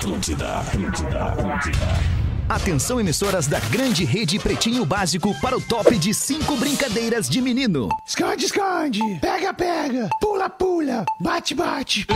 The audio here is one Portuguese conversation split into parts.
Atlântida, Atlântida, Atlântida. Atenção, emissoras da grande rede Pretinho Básico para o top de cinco brincadeiras de menino. Esconde, esconde. Pega, pega. Pula, pula. Bate, bate.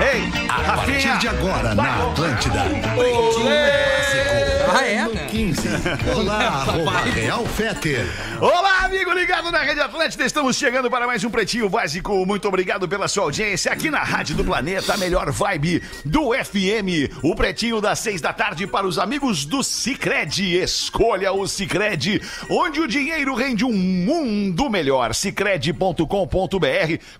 Ei, A partir Rafinha! de agora na Atlântida. Pretinho Básico. Ah, é, 15. Olá, arroba Real Feter. Olá, amigo ligado na Rede Atlântida. Estamos chegando para mais um Pretinho Básico. Muito obrigado pela sua audiência aqui na Rádio do Planeta, a melhor vibe do FM. O Pretinho das seis da tarde para os amigos do Cicred. Escolha o Cicred, onde o dinheiro rende um mundo melhor. Cicred.com.br.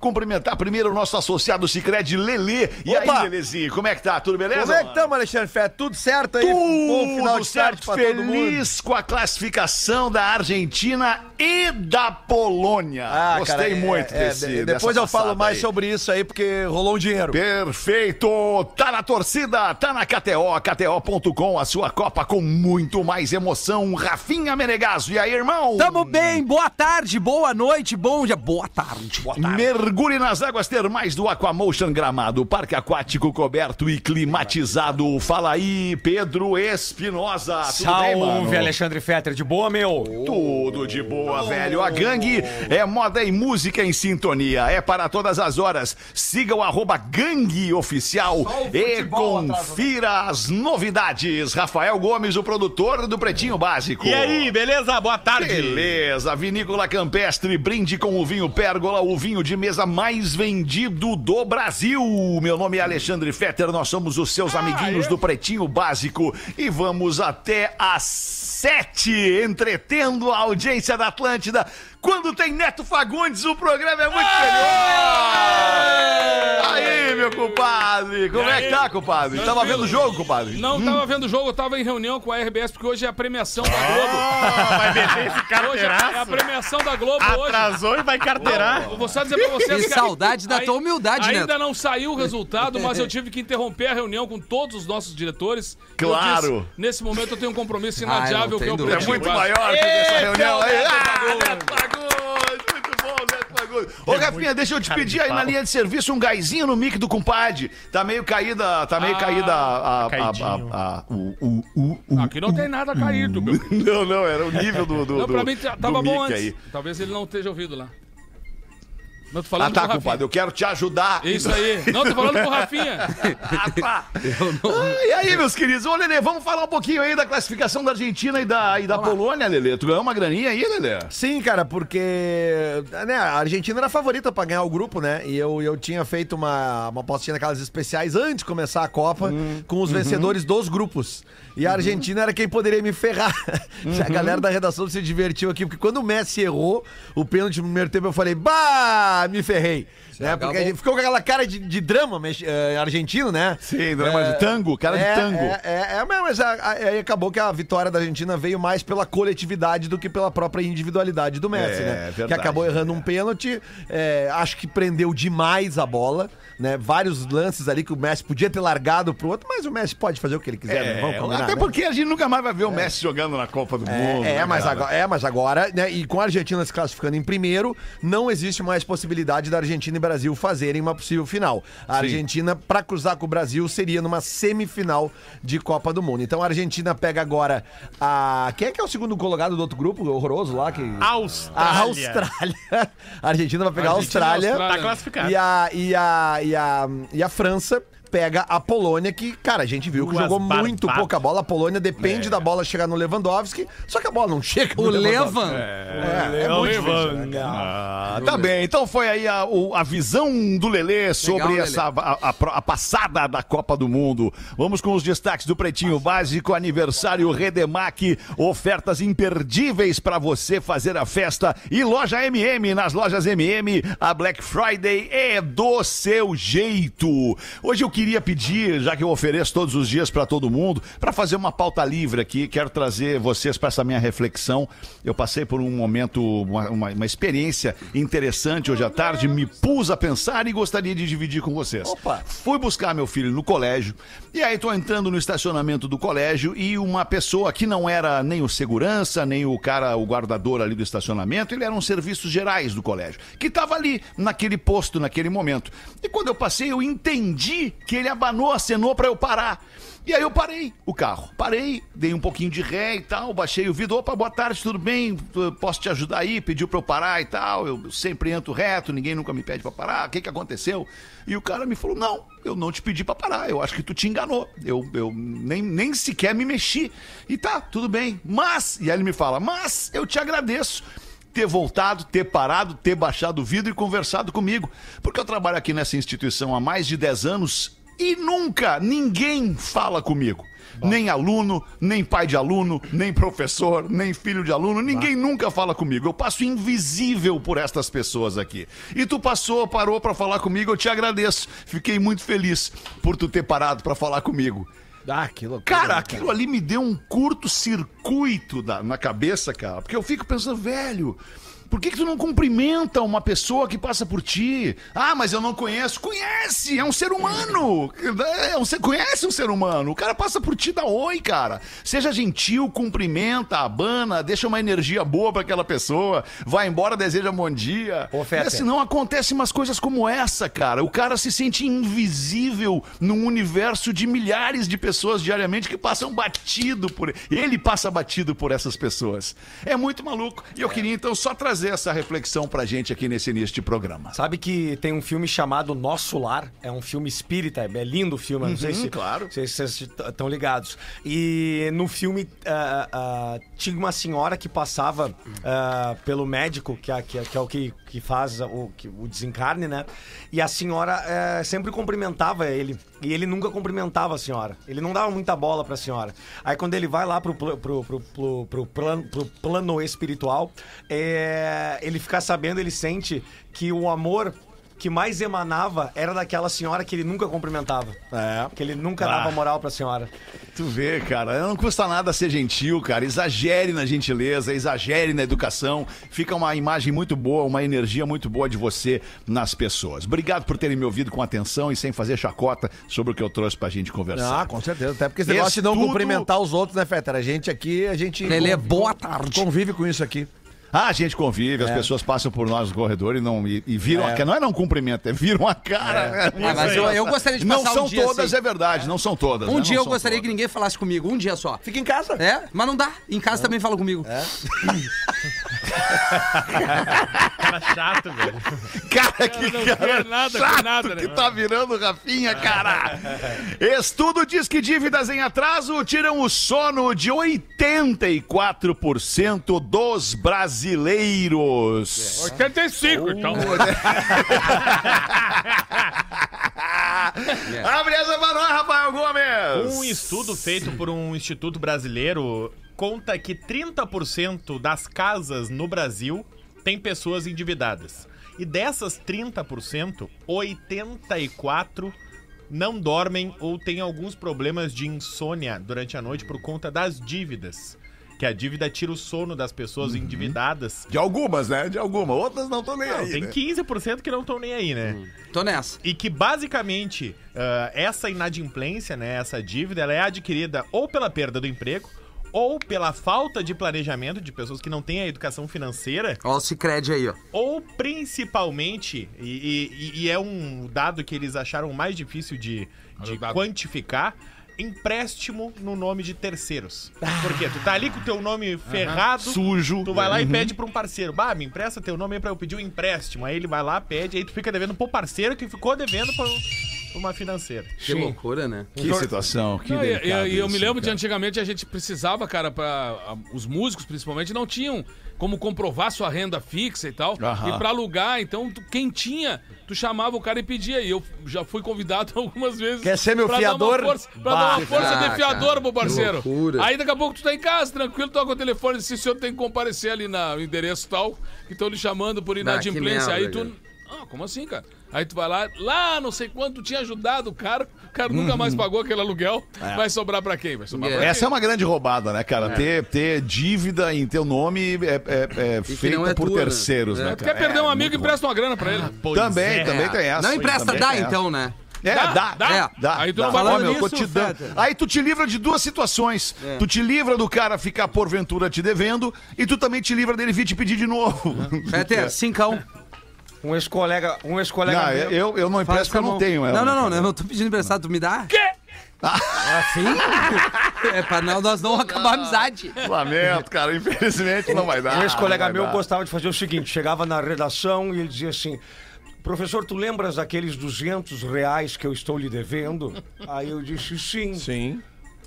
Cumprimentar primeiro o nosso associado Cicred, Lelê. E Opa! aí, Lelezinho, como é que tá? Tudo beleza? Como é que estamos, Alexandre Fé? Tudo certo aí? Bom final Tudo de tarde certo, todo mundo. Feliz com a classificação da Argentina e da Polônia. Gostei cara, é- muito é, desse. de- dessa Depois eu falo mais aí. sobre isso aí, porque rolou um dinheiro. Perfeito! Tá na torcida, tá na KTO, KTO.com, a sua Copa com muito mais emoção. Rafinha Menegaso, e aí, irmão? Tamo bem, boa tarde, boa noite, bom dia, boa tarde. Boa Mergulhe nas águas termais do Aquamotion Gramado, parque aquático coberto e climatizado. Fala aí, Pedro Espinosa. Tudo bem, mano? Salve, Alexandre Fetter, de boa, meu? Tudo de boa, velho. A gangue é moda e música em sintonia. É para todas as horas. Siga o arroba gangue oficial e confira as novidades. Rafael Gomes, o produtor do Pretinho Básico. E aí, beleza? Boa tarde. Beleza, Vinícola Campestre, brinde com o vinho Pérgola, o vinho de mesa mais vendido do Brasil. Meu nome é Alexandre Fetter, nós somos os seus amiguinhos do Pretinho Básico e vamos até às sete, entretendo a audiência da Atlântida. Quando tem Neto Fagundes, o programa é muito melhor. Aí, meu compadre, como é que tá, compadre? Tava vendo o jogo, compadre? Não tava vendo o jogo, eu tava em reunião com a RBS, porque hoje é a premiação da Globo. vai meter esse Hoje é a premiação da Globo hoje. Atrasou e vai carteirar. Eu vou só dizer pra vocês Que saudade da tua humildade, Ainda Neto. não saiu o resultado, mas eu tive que interromper a reunião com todos os nossos diretores. Eu Claro. disse, nesse momento eu tenho um compromisso Ah, inadiável tem que é o dúvida. É muito maior que essa reunião aí. Ah, Fagundes. Muito bom, Neto Fagundes. Ô, Rafinha, deixa eu te pedir aí na linha de serviço um gásinho no mic do compadre. Tá meio caída, tá meio Ah, caída a, a, caidinho. a, a- o, o, o, o- Aqui não tem nada caído, meu. Não, não, era o nível do, do, Não, pra do- mim tá- tava bom antes. aí. Talvez ele não esteja ouvido lá. Não, tô Ah, falando tá, com o Rafinha. compadre, eu quero te ajudar. Isso aí. Não, tô falando com o Rafinha. Ah, tá. Ah, e aí, meus queridos? Ô, Lelê, vamos falar um pouquinho aí da classificação da Argentina e da, e da Polônia, Lelê. Tu ganhou uma graninha aí, Lelê? Sim, cara, porque né, a Argentina era a favorita pra ganhar o grupo, né? E eu, eu tinha feito uma, uma postinha naquelas especiais antes de começar a Copa com os vencedores dos grupos. E a Argentina era quem poderia me ferrar. A galera da redação se divertiu aqui, porque quando o Messi errou o pênalti no primeiro tempo, eu falei, bah, me ferrei. Né? Porque a gente ficou com aquela cara de, de drama mex- eh, argentino, né? Sim, drama de tango, cara de é, tango. É, é, é, mas a- a- aí acabou que a vitória da Argentina veio mais pela coletividade do que pela própria individualidade do Messi, É, né? verdade, que acabou errando um pênalti, é, acho que prendeu demais a bola, né? Vários lances ali que o Messi podia ter largado pro outro, mas o Messi pode fazer o que ele quiser, né? Vamos combinar, até né? porque a gente nunca mais vai ver o Messi jogando na Copa do Mundo. É, né, é, mas cara? agora, é, mas agora, né? E com a Argentina se classificando em primeiro, não existe mais possibilidade da Argentina e Brasil fazerem uma possível final. A Argentina, pra cruzar com o Brasil, seria numa semifinal de Copa do Mundo. Então a Argentina pega agora a. Quem é que é o segundo colocado do outro grupo horroroso lá? Que... Austrália. A Austrália. A Argentina vai pegar a Argentina Austrália. Austrália. Tá classificado. E a, e, a, e, a, e a França pega a Polônia, que, cara, a gente viu que Duas jogou muito pouca bola. A Polônia depende da bola chegar no Lewandowski, só que a bola não chega no O Lewandowski. Levan. É, é muito difícil, né? Ah, tá bem, então foi aí a, o- a visão do Lelê sobre Lelê. essa a, a pro- a passada da Copa do Mundo. Vamos com os destaques do Pretinho Básico, aniversário Redemac, ofertas imperdíveis para você fazer a festa e loja MM, nas lojas MM, a Black Friday é do seu jeito. Hoje eu queria queria pedir, já que eu ofereço todos os dias pra todo mundo, pra fazer uma pauta livre aqui. Quero trazer vocês pra essa minha reflexão. Eu passei por um momento, uma, uma- uma experiência interessante hoje à tarde, me pus a pensar e gostaria de dividir com vocês. Opa. Fui buscar meu filho no colégio, e aí tô entrando no estacionamento do colégio e uma pessoa que não era nem o segurança, nem o cara, o guardador ali do estacionamento, ele era um serviços gerais do colégio, que tava ali, naquele posto, naquele momento. E quando eu passei, eu entendi que ele abanou, acenou pra eu parar. E aí eu parei o carro. Parei, dei um pouquinho de ré e tal, baixei o vidro. Opa, boa tarde, tudo bem? Posso te ajudar aí? Pediu pra eu parar e tal. Eu sempre entro reto, ninguém nunca me pede pra parar. O que que aconteceu? E o cara me falou: Não, eu não te pedi pra parar. Eu acho que tu te enganou. Eu, eu nem, nem sequer me mexi. E tá, tudo bem. Mas, e aí ele me fala: Mas eu te agradeço ter voltado, ter parado, ter baixado o vidro e conversado comigo. Porque eu trabalho aqui nessa instituição há mais de 10 anos e nunca ninguém fala comigo. Nem aluno, nem pai de aluno, nem professor, nem filho de aluno, ninguém nunca fala comigo. Eu passo invisível por estas pessoas aqui. E tu passou, parou pra falar comigo, eu te agradeço. Fiquei muito feliz por tu ter parado pra falar comigo. Ah, que loucura. Cara, aquilo ali me deu um curto-circuito na cabeça, cara. Porque eu fico pensando, velho, por que, que tu não cumprimenta uma pessoa que passa por ti? Ah, mas eu não conheço. Conhece! É um ser humano! É ser- conhece um ser humano. O cara passa por ti, dá oi, cara. Seja gentil, cumprimenta, abana, deixa uma energia boa pra aquela pessoa, vai embora, deseja bom dia. Fetter. É, senão acontecem umas coisas como essa, cara. O cara se sente invisível num universo de milhares de pessoas diariamente que passam batido por ele passa batido por essas pessoas. É muito maluco. E eu queria então só trazer essa reflexão pra gente aqui nesse início de programa. Sabe que tem um filme chamado Nosso Lar? É um filme espírita, é lindo o filme, não sei se, claro. se vocês estão ligados. E no filme ah, ah, tinha uma senhora que passava ah, pelo médico, que é, que é- que é o que, que faz o, que- o desencarne, né? E a senhora eh, sempre cumprimentava ele. E ele nunca cumprimentava a senhora. Ele não dava muita bola pra senhora. Aí quando ele vai lá pro, pro, pro, pro, pro plano, pro plano espiritual, é, ele fica sabendo, ele sente que o amor que mais emanava era daquela senhora que ele nunca cumprimentava. É. Que ele nunca Ah. dava moral pra senhora. Tu vê, cara, não custa nada ser gentil, cara. Exagere na gentileza, exagere na educação. Fica uma imagem muito boa, uma energia muito boa de você nas pessoas. Obrigado por terem me ouvido com atenção e sem fazer chacota sobre o que eu trouxe pra gente conversar. Ah, com certeza. Até porque esse negócio de não cumprimentar os outros, né, Fetter? A gente aqui, a gente. Lelê, convive- boa tarde. Convive com isso aqui. Ah, a gente convive, as É. pessoas passam por nós no corredor e, não, e, e viram É. a cara. Não é não cumprimento, é viram a cara. Ah, mas eu, eu gostaria de Não passar são um dia todas, assim. é verdade, não são todas. Um né? dia Não eu gostaria que todas. ninguém falasse comigo, um dia só. Fica em casa. É, mas não dá. Em casa também fala comigo. Cara chato, velho. Cara, que não cara nada chato nada, né? que tá virando Rafinha, cara. Estudo diz que dívidas em atraso tiram o sono de 84% dos brasileiros. 85, então. Abre essa pra nós, Rafael Gomes. Um estudo feito por um instituto brasileiro conta que 30% das casas no Brasil tem pessoas endividadas. E dessas 30%, 84 não dormem ou têm alguns problemas de insônia durante a noite por conta das dívidas. Que a dívida tira o sono das pessoas endividadas. De algumas, né? De algumas. Outras não estão nem Não, aí. tem né? 15% que não estão nem aí, né? Tô nessa. E que basicamente ah, essa inadimplência, né, essa dívida, ela é adquirida ou pela perda do emprego ou pela falta de planejamento de pessoas que não têm a educação financeira, Ó, o Cicred aí, ó. ou principalmente, e, e- e é um dado que eles acharam mais difícil de, de Olha quantificar, empréstimo no nome de terceiros. Por quê? Tu tá ali com o teu nome ferrado, Sujo. Tu vai lá e pede pra um parceiro, bah, me empresta teu nome aí pra eu pedir um empréstimo. Aí ele vai lá, pede, aí tu fica devendo pro parceiro que ficou devendo pra uma financeira. Que loucura, né? Que situação, que Não, e- delicado e, e eu me lembro de cara. antigamente a gente precisava, cara, para os músicos principalmente não tinham como comprovar sua renda fixa e tal. Aham. E pra alugar, então tu- quem tinha, tu chamava o cara e pedia. E eu já fui convidado algumas vezes. Quer ser meu pra fiador? Dar uma força, pra dar uma força Ah, de fiador cara, pro parceiro. que loucura. Aí daqui a pouco tu tá em casa, tranquilo, toca o telefone, se o senhor tem que comparecer ali na- no endereço tal, que estão lhe chamando por inadimplência. merda, Aí tu. cara. Ah, como assim, cara? Aí tu vai lá, lá não sei quanto tu tinha ajudado o cara, o cara nunca mais pagou aquele aluguel. Vai sobrar pra quem? Vai sobrar pra Essa quem? é uma grande roubada, né, cara? Ter, ter dívida em teu nome é, é- é feita não é por tua, né? terceiros, É. né, Tu quer perder um É, amigo, muito empresta uma grana pra ele. Pois Também, é. também tem essa. Não empresta, dá então, né? É, Dá, dá, dá. dá, dá. Aí tu não dá. vai lá meu, tô nisso, te dando. Aí tu te livra de duas situações. Tu te livra do cara ficar porventura te devendo e tu também te livra dele vir te pedir de novo. Peter, cincão. Um ex-colega, um ex-colega Não, meu. eu, eu não empresto porque eu não tenho ela. Não, não, não, cara. eu não tô pedindo emprestado, tu me dá? Quê? Assim? é pra não, nós não acabar a amizade. Lamento, cara. Infelizmente não vai dar. Um ex-colega não meu dar. gostava de fazer o seguinte: chegava na redação e ele dizia assim. Professor, tu lembras daqueles 200 reais que eu estou lhe devendo? Aí eu disse sim. Sim.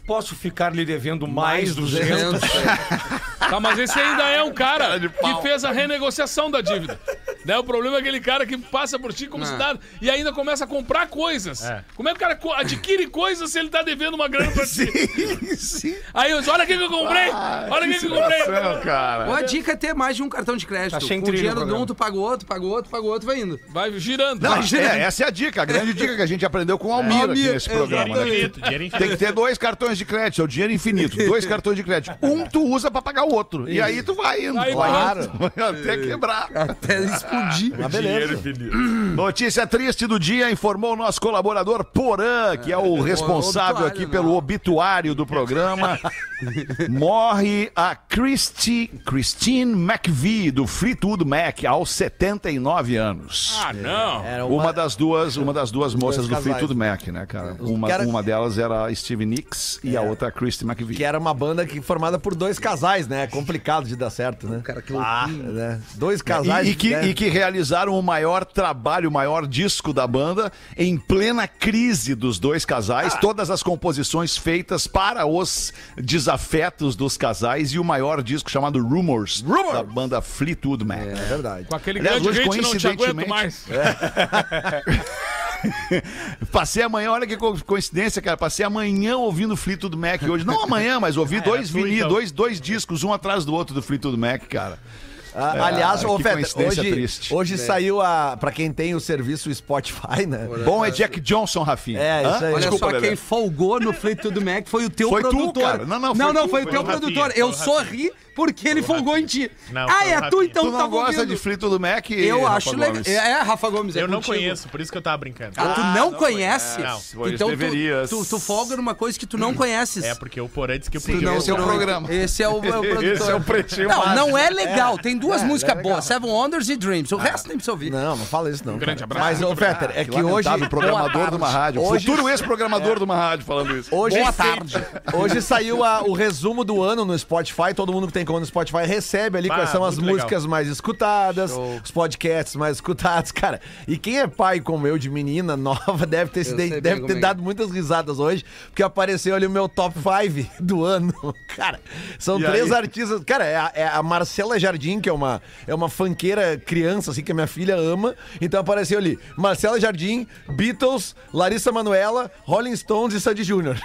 Posso ficar lhe devendo mais 200? Tá, mas esse ainda é um cara que fez a renegociação da dívida. Né? O problema é aquele cara que passa por ti como Ah. se nada e ainda começa a comprar coisas. Como é que o cara adquire coisas se ele tá devendo uma grana pra ti? Sim, sim. Aí eu disse, olha o que eu comprei! Olha o que que eu comprei! Cara. Ou a dica é ter mais de um cartão de crédito. Tá Com o dinheiro de um, tu paga o outro, paga o outro, paga o outro, vai indo. Vai girando. Não, Vai é, essa é a dica, a grande dica que a gente aprendeu com o Almir aqui Almir, nesse programa. né? Tem que ter dois cartões de crédito, é o dinheiro infinito. Dois cartões de crédito. Um tu usa pra pagar o outro. E aí tu vai indo. Aí claro. Até quebrar. Até explodir. Mas beleza. Notícia triste do dia informou o nosso colaborador Porã, que é o responsável obituário, aqui pelo obituário do programa. Morre a Christy, Christine McVie, do Fleetwood Mac, aos 79 anos. Ah, não. Uma das duas, uma das duas moças do. Fleetwood Mac, né, cara? Uma, cara- uma delas era a Steve Nicks e a outra a Christy McVie. Que era uma banda que, formada por dois casais, né? É complicado de dar certo, né? Cara, que ah, né? Dois casais. E, e que, né? e que realizaram o maior trabalho, o maior disco da banda em plena crise dos dois casais, Ah. todas as composições feitas para os desafetos dos casais e o maior disco chamado Rumors, da banda Fleetwood Mac. É verdade. Com aquele Aliás, grande hoje, hit, não te aguento coincidentemente- mais. Passei amanhã, olha que co- coincidência, cara. Passei amanhã ouvindo Fleetwood Mac hoje. Não amanhã, mas ouvi dois tu, vinil, então. dois, dois discos, um atrás do outro do Fleetwood Mac, cara. Ah, aliás, que ô, Feta, hoje, triste. hoje saiu a. Pra quem tem o serviço Spotify, né? Bom é Jack Johnson, Rafinha. É, isso aí. Olha Desculpa, só, Lelé. quem folgou no Fleetwood Mac foi o teu Foi tu, produtor. cara. Não, não, foi não, não, tu, foi o foi teu o Rafinha, produtor. foi Eu o Rafinha. Porque ele folgou em ti. Não, ah, o é tu então Tu não tá gosta ouvindo. de Fleetwood Mac? Eu Rafa acho legal. Gomes? É, é, Rafa Gomes, é Eu não contigo. conheço, por isso que eu tava brincando. Ah, tu não, conhece? Não. Então tu, deverias. tu, tu folga numa coisa que tu não conheces. É porque o Porã disse que eu Tu podia. não- esse é o tu não- programa. Esse é o, é o produtor. Esse é o pretinho Não, não é legal. Tem duas É, músicas é boas, Seven Wonders e Dreams. O resto nem precisa ouvir. Não, não fala isso não. grande cara. abraço. Mas, ô, Fetter, é que hoje. Lamentável programador de uma rádio. Hoje- Futuro ex-programador de uma rádio falando isso. Hoje, Boa tarde. Hoje saiu a- o resumo do ano no Spotify. Todo mundo que tem conta no Spotify recebe ali Ah, quais são as muito legal. músicas mais escutadas, os podcasts mais escutados, cara. E quem é pai como eu de menina nova deve ter, se de- deve como ter é dado muitas risadas hoje, porque apareceu ali o meu top 5 do ano. Cara, são E três aí? artistas. Cara, é a, é a Marcela Jardim, que é uma, é uma funkeira criança, assim, que a minha filha ama. Então apareceu ali Marcela Jardim, Beatles, Larissa Manoela, Rolling Stones e Sandy Júnior.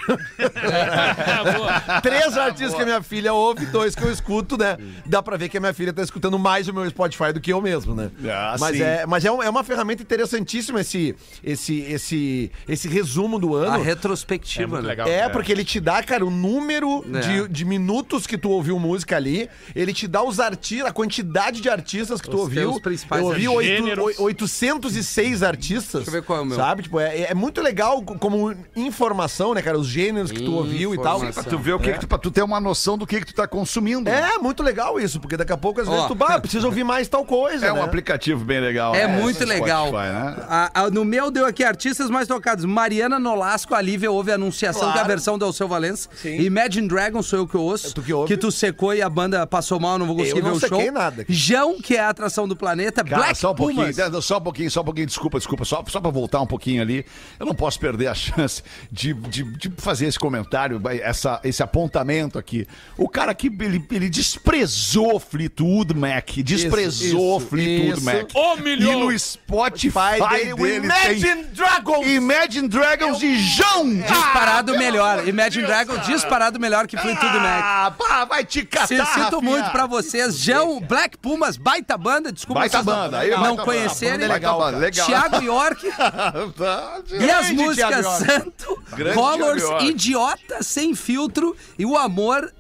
Boa. Três artistas que a minha filha ouve, dois que eu escuto, né? Dá pra ver que a minha filha tá escutando mais o meu Spotify do que eu mesmo, né? Ah, mas sim. é, mas é, um- é uma ferramenta interessantíssima esse, esse, esse, esse resumo do A ano. É retrospectiva, muito né? legal. É, porque ele te dá, cara, o número É. de, de minutos que tu ouviu música ali. Ele te dá os artistas, a quantidade de artistas que tu Os ouviu. teus principais eu ouvi artistas. oito, Gêneros. oi- 806 artistas. Deixa eu ver qual é o meu. Sabe? Tipo, é, é muito legal como informação, né, cara? Os gêneros que tu ouviu e tal. Pra tu ver o que, que tu, pra tu ter uma noção do que, que tu tá consumindo. É muito legal isso, porque daqui a pouco às Ó. vezes tu, bah, precisa ouvir mais tal coisa. É um né? aplicativo bem legal. É né? muito Spotify, legal. né? A- a- no meu deu aqui artistas mais tocados. Mariana Nolasco, a Lívia ouve a Anunciação, Claro. que é a versão do Alceu Valença. Sim. Imagine Dragons sou eu que ouço. É tu que ouve. tu secou e a banda passou mal, não vou conseguir Eu não ver o show. sequei nada. Jão, que é a atração do planeta. Cara, Black só um pouquinho, Pumas. só um pouquinho, só um pouquinho, desculpa, desculpa, só, só pra voltar um pouquinho ali. Eu não posso perder a chance de, de, de fazer esse comentário, essa, esse apontamento aqui. O cara aqui, ele, ele desprezou Fleetwood Mac. Desprezou isso, Fleetwood isso. Mac. E no Spotify dele, dele, Imagine tem Dragons! Imagine Dragons e João. Disparado melhor. Imagine Dragon disparado melhor que Fleetwood Mac. Ah, pá, vai te catar, Se, sinto muito pra vocês. Jão, Black Pumas, baita banda. Desculpa Baita vocês não- banda, aí, não baita conhecerem. banda, legal, banda, legal. Thiago York e as músicas. Santo, Grande Colors. Idiota, Sem Filtro e O Amor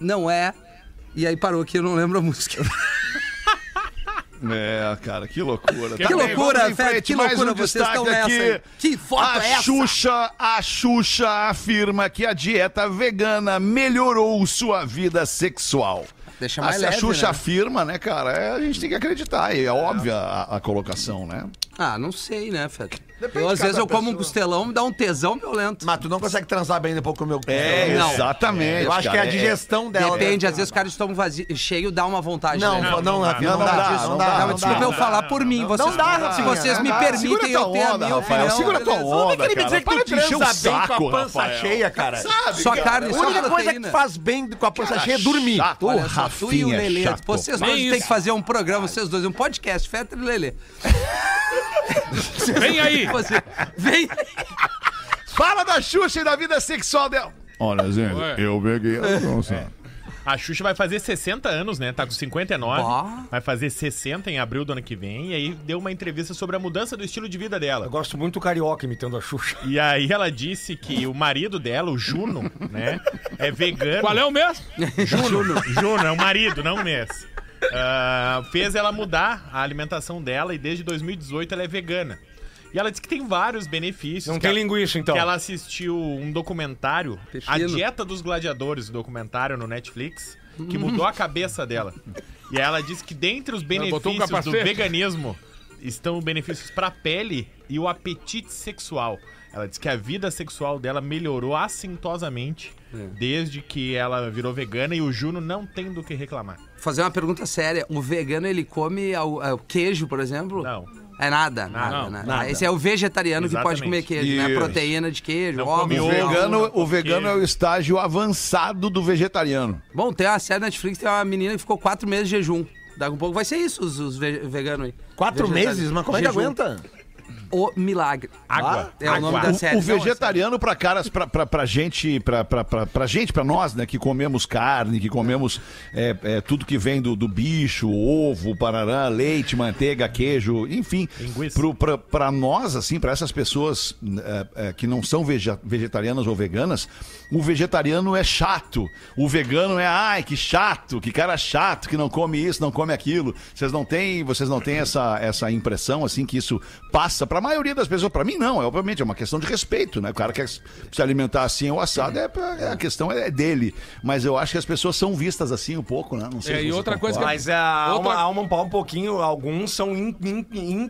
Não É. E aí parou aqui, eu não lembro a música. É, cara, que loucura. Que Tá loucura, Fred, que mais loucura, um vocês estão nessa aí. Que foto a é essa? Xuxa, a Xuxa afirma que a dieta vegana melhorou sua vida sexual. Deixa Ah, mais Se a leve, Xuxa né? afirma, né, cara, é, a gente tem que acreditar. E é óbvia a, a colocação, né? Ah, não sei, né, Fred? Depende Eu, às de vezes eu como um pessoa. costelão, me dá um tesão violento. Mas tu não consegue transar bem depois com o meu É, Não. exatamente. Eu acho que é a digestão dela. Depende, às vezes o cara de estômago vazio, cheio dá uma vontade. Não, né? não, não, Rafinha, não não, dá, dá, não não dá, dá. Não, não desculpa dá. eu falar por mim. Vocês, dá, se vocês não me dá. permitem, eu tenho a minha opinião. segura tua onda. Como é que ele me cara, dizer que tu de encher o transa bem com saco, a pança cheia, cara? Só carne, A só única coisa proteína. que faz bem com a pança cheia é dormir. Ô, tu e o Rafinha, Lelê. chato. Vocês dois têm isso. que fazer um programa, vocês dois, um podcast, Fetter e Lelê. Vem aí. Você, vem Fala da Xuxa e da vida sexual dela. Olha, gente, Ué. eu peguei a nossa. A Xuxa vai fazer 60 anos, né? Tá com 59. Bah. Vai fazer 60 em abril do ano que vem. E aí deu uma entrevista sobre a mudança do estilo de vida dela. Eu gosto muito do carioca imitando a Xuxa. E aí ela disse que o marido dela, o Juno, né? É vegano. Qual é o mesmo? Juno. Juno, é o marido, não o mês. Ah, fez ela mudar a alimentação dela e desde 2018 ela é vegana. E ela disse que tem vários benefícios. Não tem ela- linguiça, então. Que ela assistiu um documentário, A Pepino. Dieta dos Gladiadores, o documentário no Netflix, que mudou a cabeça dela. E aí ela disse que dentre os botou um benefícios do veganismo estão benefícios para a pele e o apetite sexual. Ela disse que a vida sexual dela melhorou assintosamente desde que ela virou vegana e o Juno não tem do que reclamar. fazer uma pergunta séria. O vegano, ele come ao queijo, por exemplo? Não. É nada, nada, Não, né? nada. Esse é o vegetariano que pode Exatamente. comer queijo, né? Isso. Proteína de queijo, Não ovos, O vegano, o vegano é o estágio avançado do vegetariano. Bom, tem uma série na Netflix, tem uma menina que ficou quatro meses de jejum. Daqui a um pouco vai ser isso, os, os ve- veganos aí. Quatro meses? Mas como é que aguenta? O Milagre. Água. É o nome Água. da série. O é vegetariano para caras, pra, pra, pra gente, pra, pra, pra, pra gente, pra nós, né, que comemos carne, que comemos é, é, tudo que vem do, do bicho, ovo, parará, leite, manteiga, queijo, enfim. Linguiça. Pro, pra, pra nós, assim, para essas pessoas é, é, que não são vege- vegetarianas ou veganas, o vegetariano é chato. O vegano é, ai, que chato, que cara chato, que não come isso, não come aquilo. Vocês não têm, vocês não têm essa, essa impressão, assim, que isso passa pra maioria das pessoas. Pra mim, não. É, obviamente, é uma questão de respeito, né? O cara quer se alimentar assim ou assado, é, é- a questão é dele. Mas eu acho que as pessoas são vistas assim um pouco, né? Não sei É, se e outra coisa concorda. Mas é, há, Outra- há uma- um pouquinho, alguns são in- in-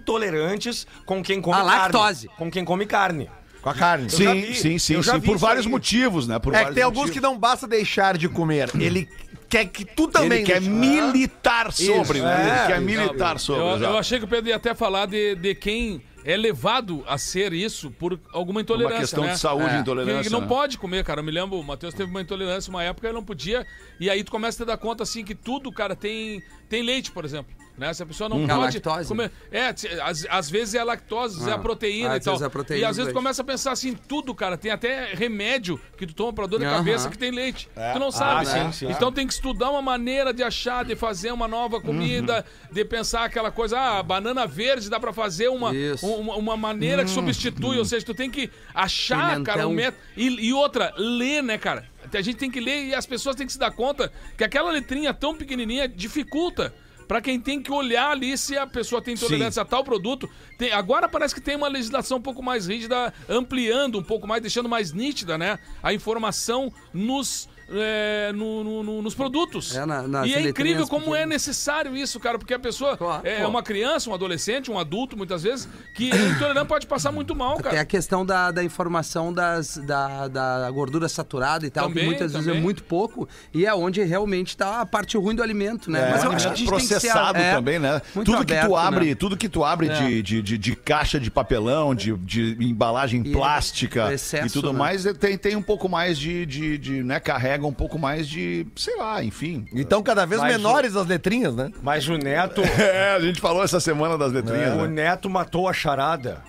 intolerantes com quem come A carne. lactose. Com quem come carne. Com a carne. Sim, vi, sim, sim, sim. Por isso vários aí. motivos, né? Por É que tem alguns que motivos. não basta deixar de comer. Ele quer que tu também. Ele quer deixe. militar sobre, né? é, Ele quer militar sobre. Eu, eu achei que o Pedro ia até falar de, de quem é levado a ser isso por alguma intolerância. questão né? de saúde É. intolerância, que não né? pode comer, cara. Eu me lembro, o Matheus teve uma intolerância uma época ele não podia. E aí tu começa a te dar conta assim que tudo, cara, tem, tem leite, por exemplo. Né? Se a pessoa não Hum. pode A lactose. comer. É, às, às vezes é a lactose, vezes é a Ah, proteína às e tal. vezes é a proteína e às vezes começa a pensar assim, tudo, cara. Tem até remédio que tu toma pra dor de cabeça que tem leite. Tu não sabe. sim, né? sim. Então tem que estudar uma maneira de achar, de fazer uma nova comida, de pensar aquela coisa, ah, banana verde dá pra fazer uma, uma, uma maneira que substitui, ou seja, tu tem que achar, Pimentão. cara, um método. E, e outra, ler, né, cara? A gente tem que ler e as pessoas têm que se dar conta que aquela letrinha tão pequenininha dificulta. Pra quem tem que olhar ali se a pessoa tem intolerância a tal produto. Tem- agora parece que tem uma legislação um pouco mais rígida, ampliando um pouco mais, deixando mais nítida, né? A informação nos. É, no- no- no- nos produtos. É, na- nas e é incrível como é pequenas. necessário isso, cara, porque a pessoa Claro, é pô. uma criança, um adolescente, um adulto, muitas vezes, que é intolerante pode passar muito mal, Tem cara. a questão da, da informação das, da, da gordura saturada e tal, Também, que muitas vezes é também. muito pouco, e é onde realmente está a parte ruim do alimento, né? É, Mas eu um acho que a alimento gente tem que ser, processado é, também, né? muito Tudo que tu aberto, abre, né? tudo que tu abre É. de, de, de, de caixa de papelão, de, de embalagem E plástica excesso, e tudo né? mais, tem, tem um pouco mais de, de, de, né, carrega carrega um pouco mais de, sei lá, enfim. Então, cada vez Mas menores as letrinhas, né? Mas o Neto, É, a gente falou essa semana das letrinhas, o né? Neto matou a charada.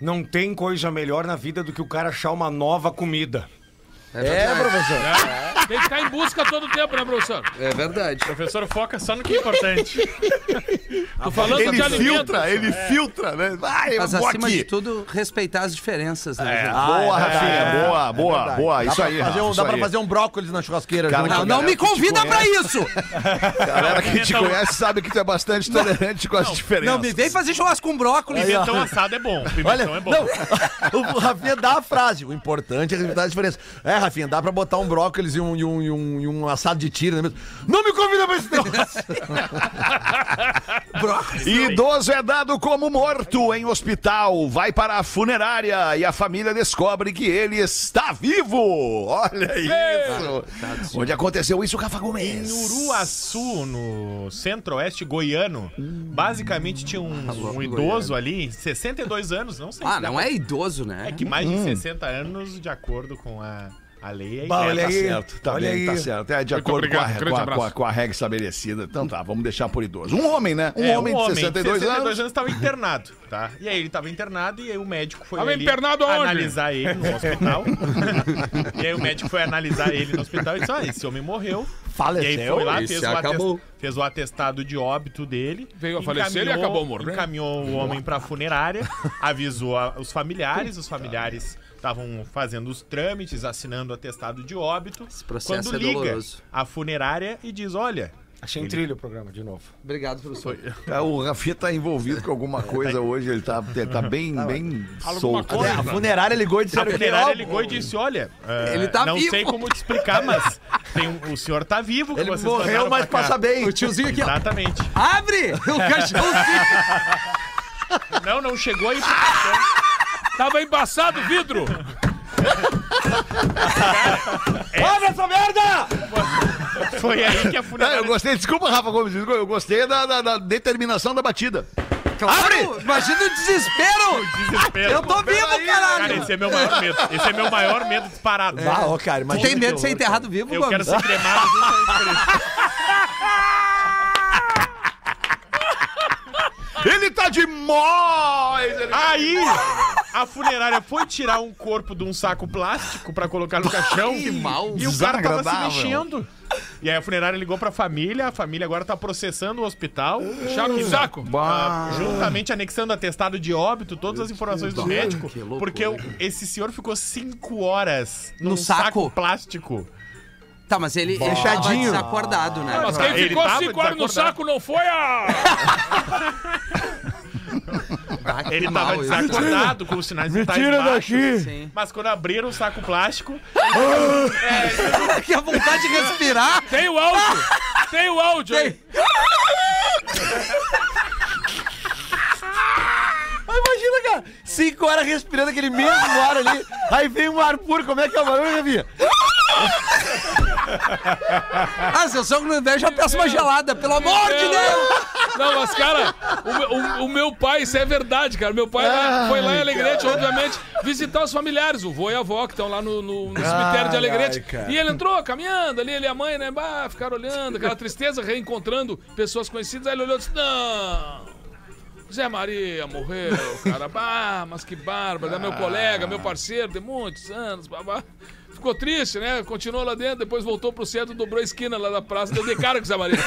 Não tem coisa melhor na vida do que o cara achar uma nova comida. É, professor. Tem que ficar em busca todo o tempo, né, professor? É verdade. Professor, foca só no que é importante. Tô falando Ele de alimento. filtra, ele filtra, né? Vai, eu Mas acima de aqui. tudo, respeitar as diferenças, né? É, boa, é Rafinha, boa, boa, verdade. boa. Dá Isso aí, fazer um, Rafa, Dá pra fazer um brócolis na churrasqueira. Cara, junto. Não, não me convida pra isso! A galera que te conhece sabe que tu é bastante tolerante com as diferenças. Não, me vem fazer churrasco com brócolis. Pimentão assado é bom. Pimentão Olha, é bom. não, o Rafinha dá a frase. O importante é respeitar a diferença. É, Rafinha, dá pra botar um brócolis e um, e um, e um, e um assado de tira, né? Não me convida pra esse negócio. Idoso é dado como morto em hospital, vai para a funerária e a família descobre que ele está vivo. Olha isso. Onde aconteceu isso, Rafa Em Gomes? Uruaçu, no centro-oeste goiano, basicamente tinha um, um idoso ali, 62 anos, não sei Ah, não é idoso, né? É que mais de 60 anos, de acordo com a, a lei, é Bah, idoso. olha Tá aí. certo, tá Olha bem, tá aí. certo. É de Muito acordo com, a, obrigado, com, a, com a- com a regra estabelecida. Então tá, vamos deixar por idoso. Um homem, né? Um É, homem de 62, anos. estava internado, tá? E aí ele estava internado e aí o médico foi Tava internado aonde? analisar ele no hospital. e aí o médico foi analisar ele no hospital e disse, ah, esse homem morreu. Faleceu? E aí foi lá, fez o, acabou. atest- fez o atestado de óbito dele. Veio a falecer e acabou morrendo. Encaminhou o homem pra funerária, avisou a- os familiares, os familiares estavam fazendo os trâmites, assinando o atestado de óbito. Esse processo quando é liga doloroso. a funerária e diz, olha... Achei em trilho o programa de novo. Obrigado, professor. É, o Rafinha tá envolvido com alguma coisa hoje, ele tá, ele tá bem, bem Alguma solto. coisa. A funerária ligou e A disseram que funerária ó, ligou e disse: Olha, eh, Ele tá não vivo." sei como te explicar, mas tem um- o senhor tá vivo. que Ele vocês morreu, mas pra cá." passa bem. O tiozinho aqui, ó. Exatamente. Abre o caixãozinho. Não, não chegou aí. Tava embaçado o vidro. Abre essa merda! Foi aí que a Não, funerária. eu gostei, desculpa, Rafa Gomes, eu gostei da, da- da determinação da batida. Claro, imagina o desespero. Desespero. Eu tô vivo, Cara, caralho. esse é meu maior medo. Esse é meu maior medo disparado. Ah, ó, cara, imagina. tem medo de ser enterrado vivo, Eu quero ser cremado. Ele tá demais! Ele... Aí, a funerária foi tirar um corpo de um saco plástico pra colocar no caixão. Que mal. E o cara tava se mexendo. E aí a funerária ligou pra família, a família agora tá processando o hospital. No saco. Ah, juntamente anexando atestado de óbito, todas as informações do médico, porque esse senhor ficou cinco horas No saco? plástico. Tá, mas ele, ele tava Fechadinho. desacordado, né? Mas quem ele ficou cinco horas no saco não foi a. Ah, que Ele mal tava isso. desacordado, com os sinais vitais tira baixos. daqui. Sim. Mas quando abriram o saco plástico, Que a vontade de respirar. Tem o áudio. Tem o áudio aí. Mas imagina, cara, cinco horas respirando aquele mesmo ar ali, aí vem um ar puro, como é que é o barulho, Rafinha? Ah, se eu sou não der, já peço uma gelada, pelo amor de Deus. Não, mas, cara, o, meu- o- o meu pai, isso é verdade, cara. Meu pai lá- foi lá em Alegrete, obviamente, visitar os familiares, o vô e a avó, que estão lá no, no- no cemitério de Alegrete. e ele entrou caminhando ali, ele e a mãe, né? Bah, ficaram olhando, aquela tristeza, reencontrando pessoas conhecidas. Aí ele olhou e disse: Não. Zé Maria morreu, cara. Bah, mas que bárbaro. É meu colega, meu parceiro, tem muitos anos. Babá. Ficou triste, né? Continuou lá dentro, depois voltou pro centro, dobrou a esquina lá da praça, deu de cara com o Zé Maria.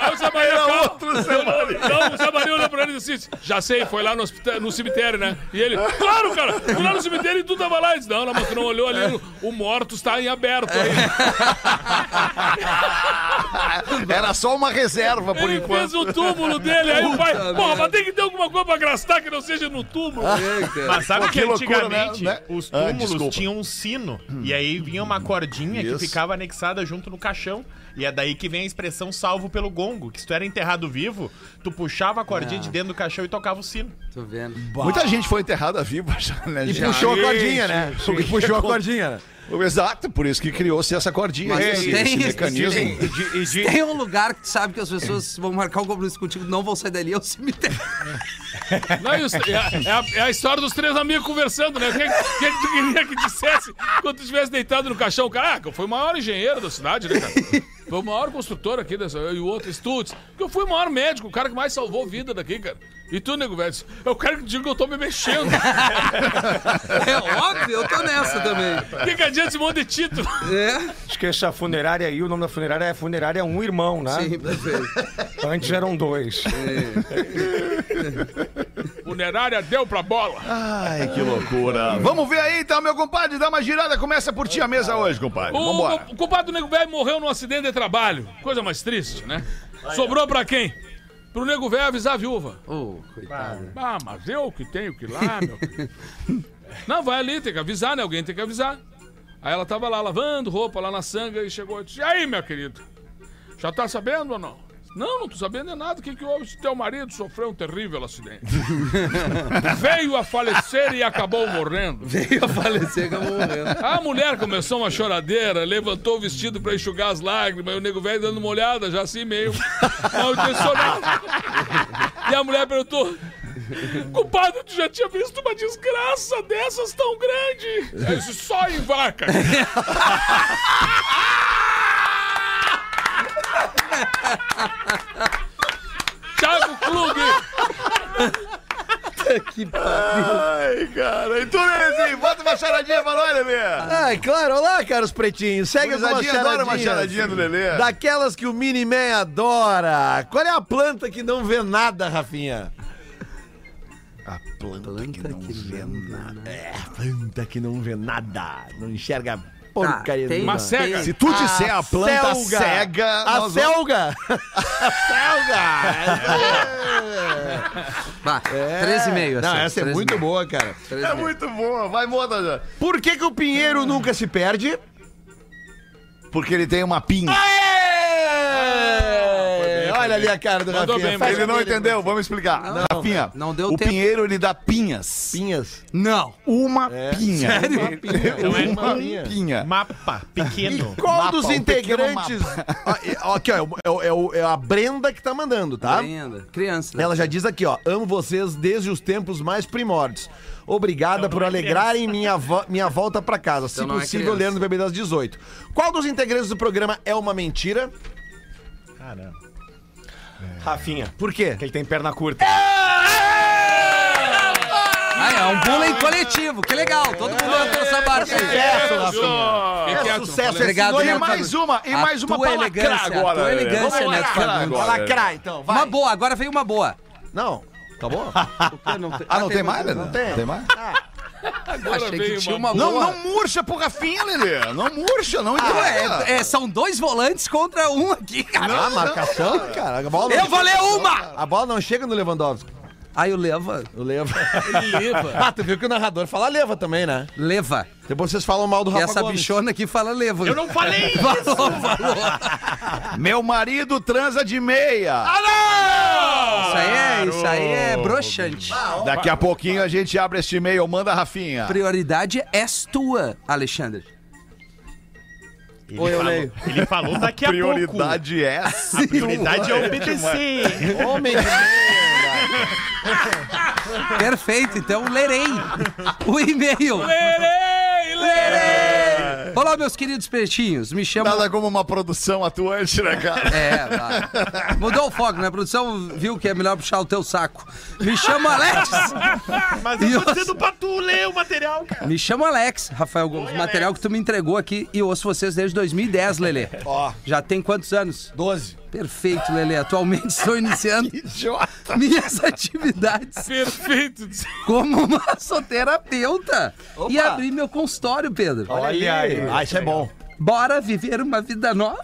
Aí o Zé- Maria. Era outro Zé Maria. Não, o Zé Maria olhou pra ele e disse: Já sei, foi lá no, no cemitério, né? E ele, claro, cara, fui lá no cemitério e tu tava lá. Ele disse: Não, não, mas tu não olhou ali, o morto está em aberto aí. Era só uma reserva por Ele enquanto. fez o túmulo dele, aí o pai, porra, mas tem que ter alguma coisa pra gastar que não seja no túmulo. Mas sabe que, que loucura, antigamente né? Né? os Ah, túmulos desculpa. tinham um sino. E aí vinha uma cordinha Isso. que ficava anexada junto no caixão. E é daí que vem a expressão salvo pelo gongo, que se tu era enterrado vivo, tu puxava a cordinha de dentro do caixão e tocava o sino. Tô vendo. Muita gente foi enterrada viva já, né? E já. puxou a cordinha, né? E puxou a cordinha, né? Exato, por isso que criou-se essa cordinha, Mas esse, tem esse mecanismo. E de- Tem um lugar que tu sabe que as pessoas vão marcar um compromisso contigo, não vão sair dali, é o cemitério. Não, é, a, é a- é a história dos três amigos conversando, né? O que, que, que tu queria que dissesse quando tu estivesse deitado no caixão? Caraca, eu fui o maior engenheiro da cidade, né, cara? Foi o maior construtor aqui, dessa, e o outro, Stutz. Que eu fui o maior médico, o cara que mais salvou vida daqui, cara. E tu, nego velho, eu quero que diga que eu tô me mexendo. É óbvio, eu tô nessa também. O que, que adianta esse monte de título? É? Acho que essa funerária aí, o nome da funerária é Funerária Um Irmão, né? Sim, perfeito. Antes eram dois. Funerária deu pra bola. Ai, que loucura. Vamos ver aí então, meu compadre, dá uma girada, começa por ti a mesa hoje, compadre. O, Vambora. o culpado do nego velho morreu num acidente de trabalho. Coisa mais triste, né? Sobrou pra quem? Pro nego velho avisar a viúva. Ô, coitado. Ah, mas eu que tenho que ir lá, meu querido. Não, vai ali, tem que avisar, né? Alguém tem que avisar. Aí ela tava lá lavando roupa lá na sanga e chegou e disse: E aí, meu querido? Já tá sabendo ou não? Não, não tô sabendo de nada. O que, que houve? Se teu marido sofreu um terrível acidente. Veio a falecer e acabou morrendo. Veio a falecer, acabou morrendo. A mulher começou uma choradeira, levantou o vestido pra enxugar as lágrimas, e o nego velho dando uma olhada, já assim meio mal intencionado. E a mulher perguntou: Culpado, tu já tinha visto uma desgraça dessas tão grande? Disse, só em vaca. Thiago Klug, Ai, cara. E tu, Lelezinho, bota uma charadinha pra nós, Lelê. Ai, claro. Olá, caros pretinhos. Segue algumas Gurizadinha adora uma charadinha do Lelê. Daquelas que o Miniman adora. Qual é a planta que não vê nada, Rafinha? A planta, que não vê nada. É, a planta que não vê nada. Não enxerga porcaria tem nenhuma. uma cega. Se tu disser a planta selga. cega, A nós vamos- selga! a selga! Bah, 13,5. Não, essa é 13,5. muito boa, cara. É muito boa. Vai, moda já. Por que, que o pinheiro nunca se perde? Porque ele tem uma pinha. É, Olha ali a cara do Mandou Rafinha. bem, Ele não dele. entendeu, vamos explicar. Rafinha, não deu o tempo. pinheiro ele dá pinhas. Pinhas. Não. Uma pinha. Então é Uma um pinha. Pinha. mapa pequeno. Qual Mapa, dos um integrantes. Ó, é- ó, aqui, ó, é, o- é o- é a Brenda que tá mandando, tá? Ainda. Criança. né? Ela já diz aqui, ó. Amo vocês desde os tempos mais primórdios. Obrigada por não é alegrarem minha, vo- minha volta pra casa. Se Então não é possível, criança. ler no Bebê das 18. Qual dos integrantes do programa é uma mentira? Caramba. Rafinha, Por quê? que ele tem perna curta. Ah, é um bullying coletivo. Que legal. Todo mundo entrou nessa barca aí. Sucesso, Rafinha. É é, sucesso, é Obrigado, E mais uma, e A mais uma tua pra lacrar elegância, a agora. tua Lelê. elegância, Vamos Neto lacrar Fagundes. agora, Vai lacrar, então. Vai. Uma boa, agora veio uma boa. Não, acabou? Ah, não tem mais, Lelê? Não tem. Tem mais? Agora Achei que veio tinha uma- uma Não, boa. não murcha pro Rafinha, Lelê. Não murcha, não entrega. É, é, são dois volantes contra um aqui, cara. Ah, marcação, cara. A bola não Eu vou ler uma! A bola não chega no Lewandowski. Aí o Leva. O Leva. Leva. ah, tu viu que o narrador fala Leva também, né? Leva. Depois vocês falam mal do E Rafa essa Gomes. bichona aqui fala Leva. Eu não falei! Falou, falou. Meu marido transa de meia. Isso aí é, isso aí é broxante. Daqui a pouquinho a gente abre este e-mail. Manda, Rafinha. Prioridade és tua, Alexandre. Ele eu falou- leio. Ele falou daqui a Prioridade é. A prioridade é obedecer. Homem de Perfeito, então lerei o e-mail. Lerei. Olá, meus queridos pretinhos. Me chamo. Nada como uma produção atuante, né, cara? É, vai. Mudou o foco, né? A produção viu que é melhor puxar o teu saco. Me chamo Alex. Mas eu tô dizendo pra tu ler o material, cara. Me chamo Alex, Rafael Gomes. Material que tu me entregou aqui e ouço vocês desde 2010, Lelê. Ó, Já tem quantos anos? 12. Perfeito, Lelê. Atualmente estou iniciando minhas atividades Perfeito. como massoterapeuta. E Opa. abri meu consultório, Pedro. Olha aí. Ah, isso é bom. Bora viver uma vida nova?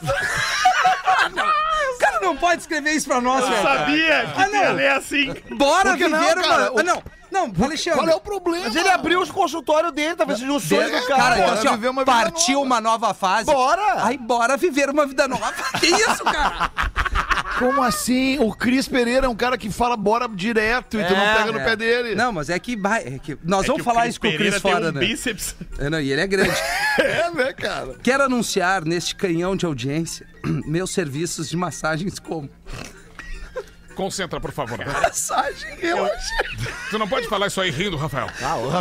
O cara não pode escrever isso pra nós, velho. Sabia que Ah, não. ia ler assim. Bora Por que viver não, uma. cara? O- Ah, não. Não, Alexandre. Qual é o problema? Mas ele abriu os consultórios dele, talvez seja o sonho do Cara, cara. então, assim, ó, uma partiu nova. uma nova fase. Bora! Aí bora viver uma vida nova. que isso, cara? Como assim? O Cris Pereira é um cara que fala bora direto e tu não É, pega no É. pé dele. Não, mas é que, é que nós É vamos que falar isso com o Cris fora, um né? bíceps. É, não, e ele é grande. É, né, cara? Quero anunciar neste canhão de audiência meus serviços de massagens como Concentra, por favor. massagem relaxante. Tu não pode falar isso aí rindo, Rafael.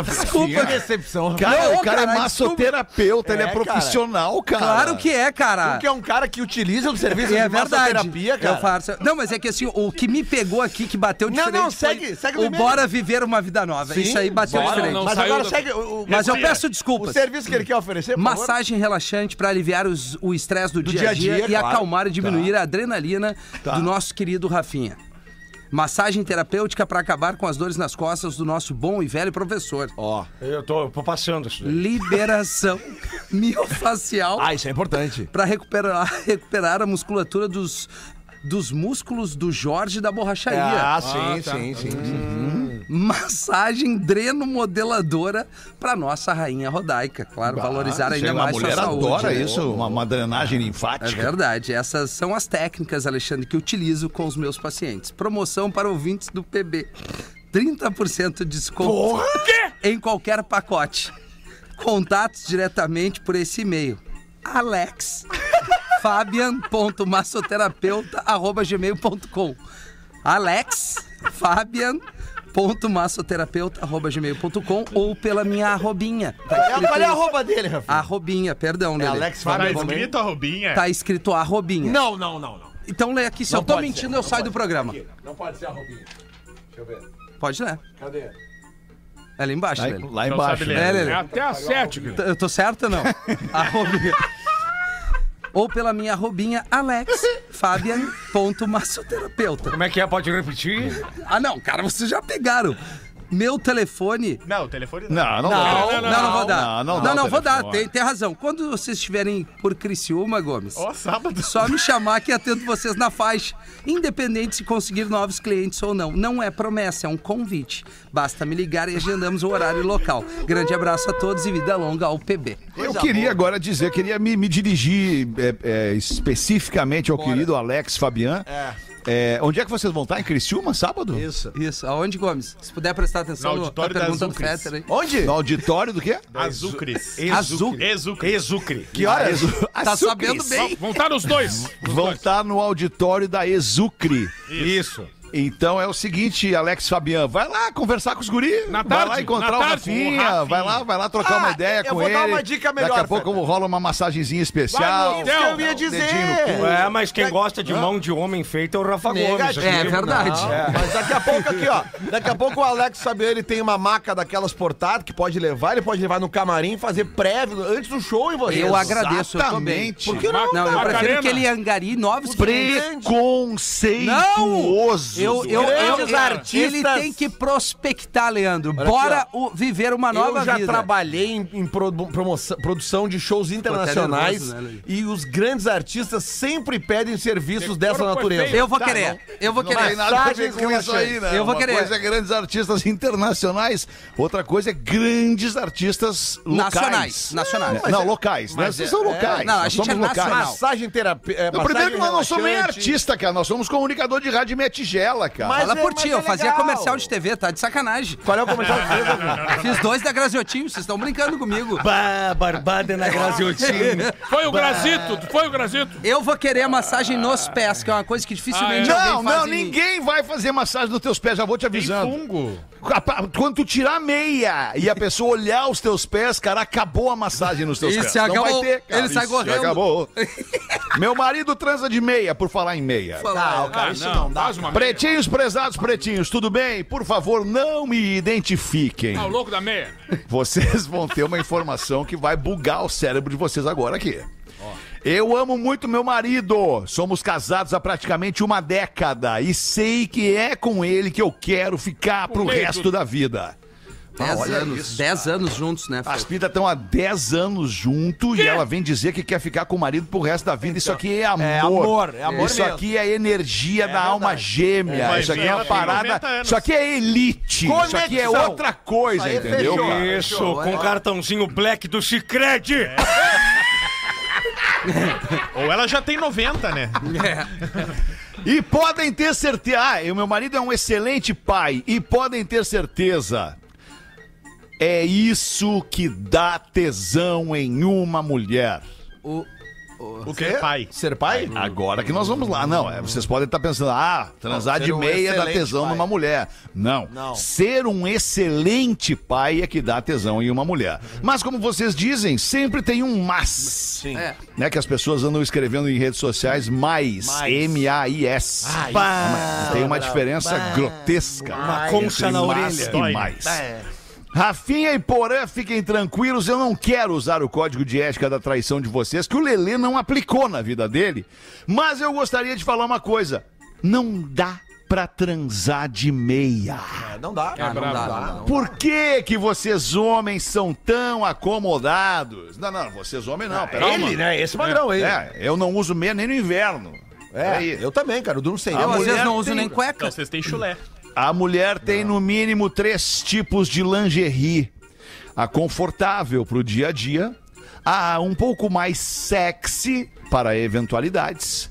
Desculpa. decepção. Cara, Não, o cara cara, é massoterapeuta, ele é É, cara. profissional, cara. Claro que é, cara. Porque é um cara que utiliza o serviço É de verdade. massoterapia, cara. Eu faço. Não, mas é que assim, o que me pegou aqui, que bateu Não, diferente. não, foi segue- segue o o bora viver uma vida nova. Sim, Isso aí bateu bora. diferente. Não Mas agora da- segue o, o- Mas eu peço desculpas. o serviço que ele quer oferecer, por favor. Massagem relaxante para aliviar os- o estresse do, Do dia a dia, dia a dia, e claro. Tá. acalmar e diminuir a adrenalina do nosso querido Rafinha. Massagem terapêutica para acabar com as dores nas costas do nosso bom e velho professor. Ó. Eu tô, eu tô passando isso daí. Liberação miofacial Ah, isso é importante. para recuperar, recuperar a musculatura dos, dos músculos do Jorge da borracharia. Ah, sim, Ah, tá. sim, sim, sim. Massagem dreno modeladora para nossa rainha rodaica. Claro, valorizar Isso ainda mais A mulher sua saúde. adora né? isso, uma, uma drenagem É linfática. verdade. Essas são as técnicas, Alexandre, que utilizo com os meus pacientes. Promoção para ouvintes do PB. 30% de desconto em qualquer pacote. Contatos diretamente por esse e-mail. Alex fabian.massoterapeuta.gmail.com Alex Fabian massoterapeuta.gmail.com ou pela minha arrobinha. Tá É, escrito Qual é a aí. roupa dele, Rafa? Arrobinha, perdão, É Lelê. Alex Tá Fábio. escrito a Robinha. Tá escrito arrobinha. Não, não, não, não. Então lê aqui, se Não eu tô mentindo, ser, eu saio do programa. Não pode ser a roupinha. Deixa eu ver. Pode ler. Cadê? É lá embaixo, Lá, lá Não embaixo. né? É, É Lelê. até às sete. Eu tô certo ou não? Arrobinha. Ou pela minha arrobinha Alex Fabian.massoterapeuta. Como é que é? Pode repetir? Ah, não, cara, vocês já pegaram. Meu telefone. Não, o telefone Não, não, Não, dá. não, não, vou dar. Não, não Não, dá não, vou dar. Tem, tem razão. Quando vocês estiverem por Criciúma, Gomes, Ó, sábado. só me chamar que atendo vocês na faixa. Independente se conseguir novos clientes ou não. Não é promessa, é um convite. Basta me ligar e agendamos o horário e local. Grande abraço a todos e vida longa ao PB. Eu queria agora dizer, queria me, me dirigir é, é, especificamente ao querido Alex Fabian. É, onde é que vocês vão estar? Em Criciúma, sábado? Isso. Isso, aonde, Gomes? Se puder prestar atenção No na auditório da pergunta do. Fetter aí. Onde? No auditório do quê? Azucres. Azul. Exucre. Exucre. Que horas? Tá sabendo bem. Vão estar os dois. Vão estar no auditório da Exucre. Isso. Então é o seguinte, Alex Fabian, vai lá conversar com os guris. Na vai tarde, lá encontrar na o Rafinha, Rafinha. vai lá, vai lá trocar uma Ah, ideia eu com vou ele. dar uma dica melhor, Daqui a pouco Fetter. rola uma massagenzinha especial. Que eu ia dizer. É, mas quem gosta de mão de homem feita é o Rafa Gomes. Negativo. É aqui. verdade. Não, Mas daqui a pouco aqui, ó. Daqui a pouco o Alex Fabian, ele tem uma maca daquelas portadas que pode levar, ele pode levar no camarim, fazer prévio antes do show em você. Eu agradeço, eu. Exatamente. Por que não? Não, eu prefiro que ele angarie novos. Preconceituoso. Eu, eu, eu, eu- artistas. Ele tem que prospectar, Leandro. Olha Bora aqui, o- viver uma nova eu já vida. trabalhei em, em promoção- produção de shows internacionais nervoso, né, e os grandes artistas sempre pedem serviços dessa corpo é natureza. Eu vou Tá, querer. Eu vou Não querer. tem nada a ver com isso aí, né? Eu vou Uma querer. coisa é grandes artistas internacionais, outra coisa é grandes artistas locais. Nacionais, nacionais. Não, locais. Né? Vocês são locais. Não, a nós gente somos é locais. nacional. Massagem terapia. É, Não, primeiro que nós não somos nem artista, cara. Nós somos comunicador de rádio e meia tigela, cara. Mas Fala é- por mas ti, é eu fazia legal. comercial de TV, tá de sacanagem. Qual é o comercial que fez, Rafa? Fiz dois da Graziotinho, vocês estão brincando comigo. Bah, barbada na Graziotinho. Foi o Grazito, foi o Grazito. Eu vou querer a massagem nos pés, que é uma coisa que dificilmente Ah, é? alguém Não, faz não, em mim. ninguém vai fazer massagem nos teus pés, já vou te Tem avisando. fungo. Quando tu tirar a meia e a pessoa olhar os teus pés, cara, acabou a massagem nos teus Isso, pés. já Não acabou. vai ter, cara. Ele sai Isso, já correndo. acabou. Meu marido transa de meia, por falar em meia. Falar. Ah, não, faz uma Pretinhos, prezados pretinhos, tudo bem? Por favor, não me identifiquem. Ah, o louco da meia. Vocês vão ter uma informação que vai bugar o cérebro de vocês agora aqui. Eu amo muito meu marido. Somos casados há praticamente uma década e sei que é com ele que eu quero ficar pro resto da vida. 10 olha anos. isso, 10 anos juntos, né? As Fê? pintas estão há 10 anos junto e ela vem dizer que quer ficar com o marido pro resto da vida. Isso aqui é amor. É amor, é amor Isso mesmo. aqui é energia da alma gêmea. Vai isso aqui é uma ela tem 90 parada. Isso aqui é elite. Isso aqui é Conexão. outra coisa, entendeu? fechou. Isso, com o cartãozinho black do Cicred. Ou ela já tem 90, né? E podem ter certeza. Ah, e o meu marido é um excelente pai. E podem ter certeza. É isso que dá tesão em uma mulher. O, O Ser pai. Ser pai? Agora que nós vamos lá. Não, é, vocês podem estar pensando, ah, transar Não, de ser um meia dá excelente tesão pai. numa mulher. Não. Não. Ser um excelente pai é que dá tesão em uma mulher. Mas como vocês dizem, sempre tem um mas. Sim. é. Né, que as pessoas andam escrevendo em redes sociais mais. Mais. M-A-I-S. Tem uma diferença grotesca. Uma concha na orelha. e mais. Rafinha e Porã, fiquem tranquilos, eu não quero usar o código de ética da traição de vocês, que o Lelê não aplicou na vida dele. Mas eu gostaria de falar uma coisa: não dá pra transar de meia. É, não dá. Ah, não dá, não dá. Por que que vocês homens são tão acomodados? Não, não, vocês homens não, peraí. Ele, né? Esse padrão aí. É, eu não uso meia nem no inverno. É, eu também, cara. Eu durmo sem Eu mulher vezes não uso tem- nem cueca. Então vocês têm chulé. A mulher tem no mínimo três tipos de lingerie: a confortável para o dia a dia, a um pouco mais sexy para eventualidades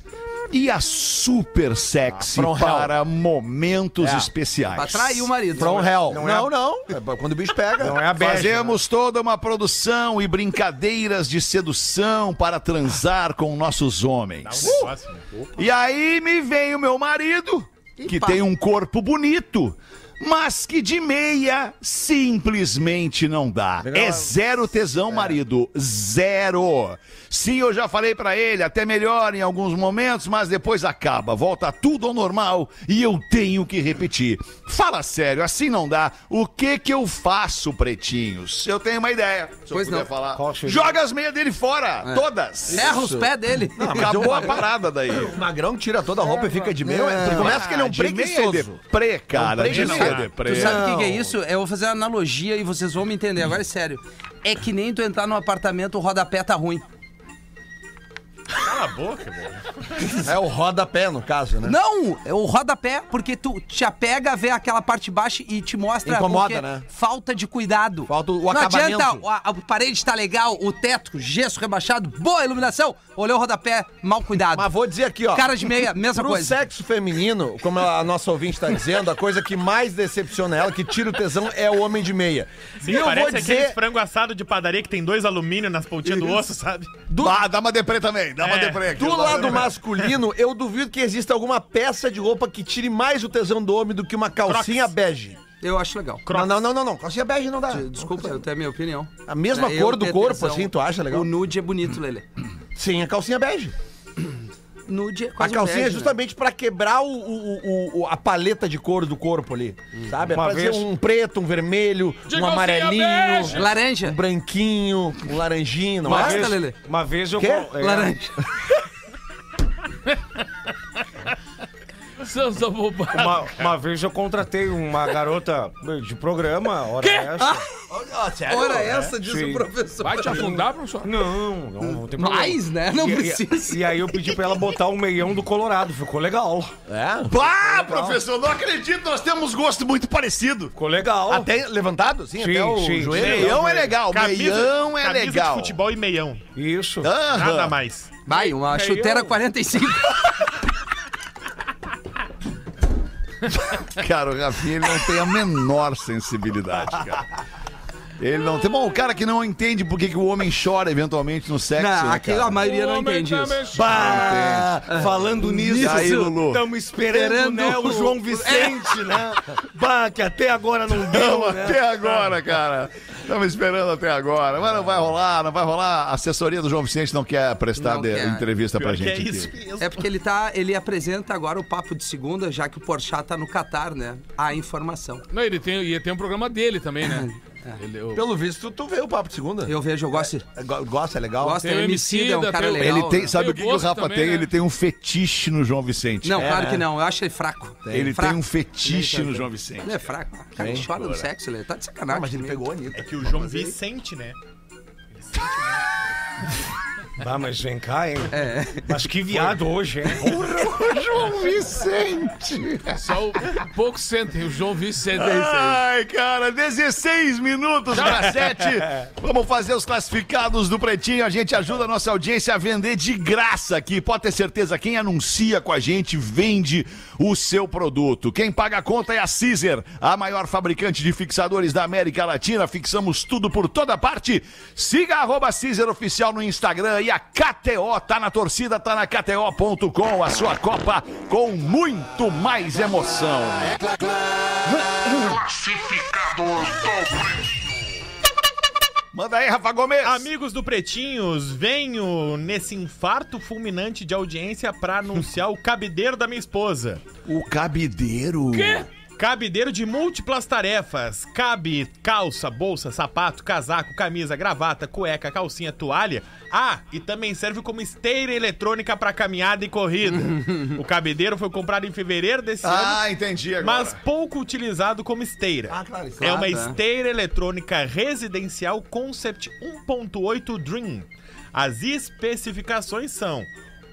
e a super sexy Ah, from hell. para momentos É. especiais. Pra trair o marido. From hell. Não Não, é não. É quando o bicho pega. Não é a Fazemos toda uma produção e brincadeiras de sedução para transar com nossos homens. um negócio, né? E aí me vem o meu marido, que tem um corpo bonito, mas que de meia simplesmente não dá. É zero tesão, marido. Zero. Sim, eu já falei pra ele, até melhor em alguns momentos, mas depois acaba, volta tudo ao normal e eu tenho que repetir. Fala sério, assim não dá. O que que eu faço, pretinhos? Eu tenho uma ideia. Se Pois eu puder não. falar. Joga as meias dele fora, todas. Erra os pés dele. Acabou a parada daí. O magrão tira toda a roupa e fica de meio. É, começa que ele é um de meia preguiçoso. é deprê, cara. É um de meia é preguiçoso. deprê. Tu sabe o que, que é isso? Eu vou fazer uma analogia e vocês vão me entender. Agora é sério. É que nem tu entrar num apartamento, o rodapé tá ruim. Cala a boca, velho. É o rodapé, no caso, né? Não! É o rodapé, porque tu te apega, vê aquela parte baixa e te mostra Incomoda, o né? falta de cuidado. Falta o Não acabamento. adianta, a, a parede tá legal, o teto, gesso rebaixado, boa iluminação. Olhou o rodapé, mal cuidado. Mas vou dizer aqui, ó. Cara de meia, mesma Pro coisa. sexo feminino, como a nossa ouvinte tá dizendo, a coisa que mais decepciona ela, que tira o tesão, é o homem de meia. Sim, e eu parece vou aquele dizer, frango assado de padaria que tem dois alumínio nas pontinhas do osso, sabe? Ah, dá uma deprê também, dá uma É. deprê. Aqui, do lado masculino, eu duvido que exista alguma peça de roupa que tire mais o tesão do homem do que uma calcinha bege. Eu acho legal. Não, não, não, não, não. Calcinha bege não dá. Desculpa, eu tenho a minha opinião. A mesma Eu cor do corpo, tesão. assim, tu acha legal? O nude é bonito, Lele. Sim, a calcinha bege. Nude é A quase um calcinha bege, é justamente pra quebrar o, o- o- o- a paleta de cor do corpo ali. Sabe? É Uma pra vez- ser um preto, um vermelho, De um amarelinho, bege. né? Laranja. um branquinho, um laranjinho, não Uma é? Gosta, vez, Lelê? uma vez eu... Quê? é, Laranja. Bobagem. Uma, uma vez eu contratei uma garota de programa, hora essa. Ah, sério? Ora essa, diz Sim. o professor. Vai te afundar, professor? Não, não, não tem problema. Mais, né? Não E- e- precisa. E, aí eu pedi pra ela botar um meião do Colorado, ficou legal. É? Pá, professor, não acredito, nós temos gosto muito parecido. Ficou legal. Até levantado, sim, Sim, até o sim, joelho. sim. Meião é legal, Camisa, meião é camisa legal. de futebol e meião. Isso. Aham. Nada mais. Vai, uma chuteira 45. Cara, o Rafinha ele não tem a menor sensibilidade, cara. Ele não tem. Bom, o cara que não entende por que, que o homem chora eventualmente no sexo. Não, né, aqui cara? a maioria não entende isso. Bah, falando nisso, aí, Lulu? estamos esperando, Esperando né, o o- João Vicente, né? Bah, que até agora não Não, deu, né? até agora, cara. Estamos esperando até agora. Mas não vai rolar, não vai rolar. A assessoria do João Vicente não quer prestar Não de- quer. entrevista pra gente é aqui. mesmo. É porque ele tá. Ele apresenta agora o papo de segunda, já que o Porchat tá no Catar, né? A informação. Não, ele tem, e tem um programa dele também, né? Ele, o- Pelo visto, tu vê o papo de segunda. Eu vejo, eu gosto. É, go- Gosta, é legal? Gosto, Tem é o Emicida, é um Emicida, cara tem o- legal. Ele tem, né? sabe Tem o que, o que o gosto Rafa também, tem? né? Ele tem um fetiche no João Vicente. Não, É, claro né? que não. Eu acho ele fraco. Ele fraco. tem um fetiche no João Vicente. Ele é fraco. O cara chora no sexo, ele tá de sacanagem. mas ele comigo. pegou a Anitta. É que o João Vicente, né? Ah, mas vem cá, hein? É. Mas que viado hoje, hein? João Vicente! Só o pouco sentem, o João Vicente é. Ai, cara, 16 minutos para 7. Vamos fazer os classificados do Pretinho. A gente ajuda a nossa audiência a vender de graça aqui. Pode ter certeza, quem anuncia com a gente vende o seu produto. Quem paga a conta é a Caesar, a maior fabricante de fixadores da América Latina. Fixamos tudo por toda parte. Siga arroba Caesar Oficial no Instagram e a KTO tá na torcida, tá na KTO.com, a sua Copa com muito mais emoção. Manda aí, Rafa Gomes. Amigos do Pretinhos, venho nesse infarto fulminante de audiência pra anunciar o cabideiro da minha esposa. O cabideiro. Quê? Cabideiro de múltiplas tarefas. Cabe calça, bolsa, sapato, casaco, camisa, gravata, cueca, calcinha, toalha. Ah, e também serve como esteira eletrônica pra caminhada e corrida. o cabideiro foi comprado em fevereiro desse ano, Ah, entendi agora. mas pouco utilizado como esteira. Ah, claro. É uma tá. esteira eletrônica residencial Concept 1.8 Dream. As especificações são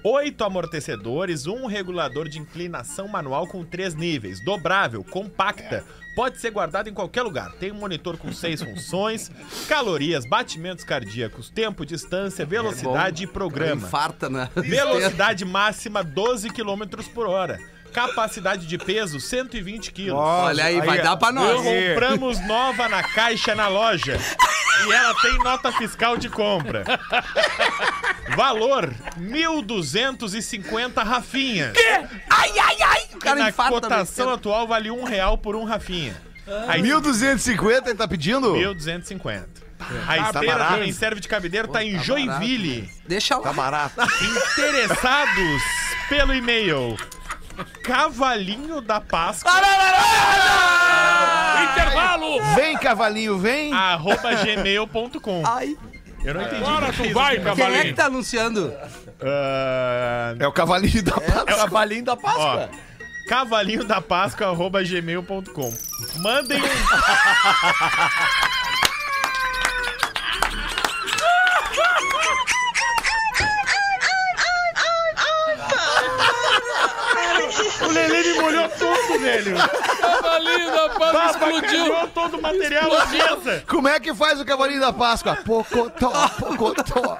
oito amortecedores, um regulador de inclinação manual com três níveis, dobrável, compacta, pode ser guardado em qualquer lugar. Tem um monitor com seis funções, calorias, batimentos cardíacos, tempo, distância, velocidade e programa. Infarta, né? Velocidade máxima 12 km por hora. Capacidade de peso 120 quilos. Olha aí, vai dar pra nós. Compramos nova na caixa na loja. E ela tem nota fiscal de compra. Valor: 1.250 Rafinhas. Ai, ai, ai! O E cara na infarta. cotação velho. atual vale um real por um Rafinha. Aí, 1.250 ele tá pedindo? 1.250. A tá esteira barato. também serve de cabideiro, tá em tá Joinville. Deixa lá. Tá barato. Interessados pelo e-mail cavalinho da Páscoa Intervalo! Vem, cavalinho, vem. arroba gmail.com. Ai. Eu não entendi. Agora o que tu é vai, isso. Quem é que cavalinho. tá anunciando? Ah, É o cavalinho da Páscoa. Cavalinho da ó, Páscoa. cavalinho da Páscoa arroba gmail.com. Mandem um. Me molhou todo, velho. Cavalinho da paz explodiu. Todo o material na mesa. Como é que faz o cavalinho da Páscoa? Pocotó, pocotó.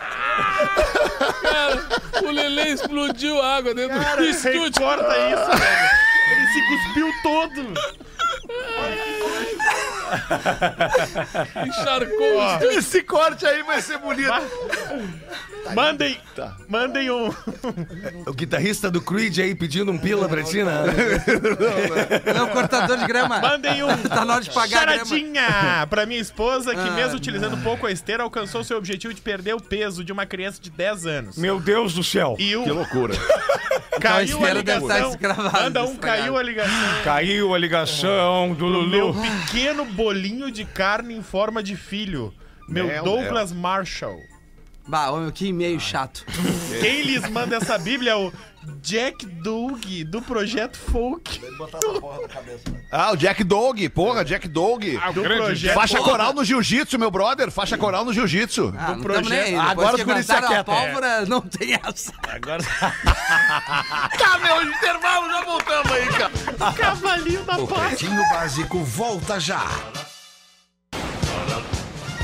Cara, o Lelê explodiu água dentro Cara, do estúdio. corta isso, velho. Ele se cuspiu todo. Encharcou. Esse corte aí vai ser bonito. Mandem, mandem um. O guitarrista do Creed aí pedindo um pila pra ti, né? Ele é o cortador de grama. Mandem um. Tá na hora de pagar. Charadinha pra minha esposa, que Ah, mesmo utilizando pouco a esteira, alcançou seu objetivo de perder o peso de uma criança de 10 anos. Meu Deus do céu. E o Que loucura. caiu a estar ligação. Manda um, caiu a ligação. Caiu a ligação do Meu Lulu. pequeno bolinho de carne em forma de filho. Meu Mel, Douglas Marshall. Bah, ô, que e-mail chato. Quem lhes manda essa bíblia é o Jack Doug, do Projeto Folk. Ah, o Jack Dog. Porra, Jack Dog. Ah, o Do projeto. Faixa coral no jiu-jitsu, meu brother. Faixa coral no jiu-jitsu. Ah, não projeto. tamo nem aí. Depois Agora que os guris se inventaram a aquietam. pólvora, não tem essa. Tá, meu intervalo, já voltamos aí, cara. Cavalinho da O paz. Pretinho Básico volta já.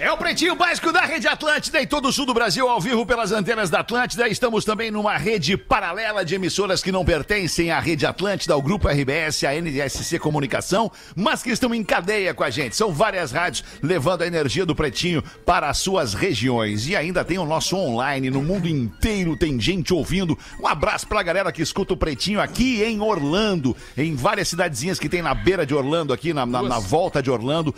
É o Pretinho Básico da Rede Atlântida em todo o sul do Brasil, ao vivo pelas antenas da Atlântida. Estamos também numa rede paralela de emissoras que não pertencem à Rede Atlântida, ao Grupo RBS, à NSC Comunicação, mas que estão em cadeia com a gente. São várias rádios levando a energia do Pretinho para as suas regiões. E ainda tem o nosso online, no mundo inteiro tem gente ouvindo. Um abraço pra galera que escuta o Pretinho aqui em Orlando, em várias cidadezinhas que tem na beira de Orlando, aqui na, na, na volta de Orlando.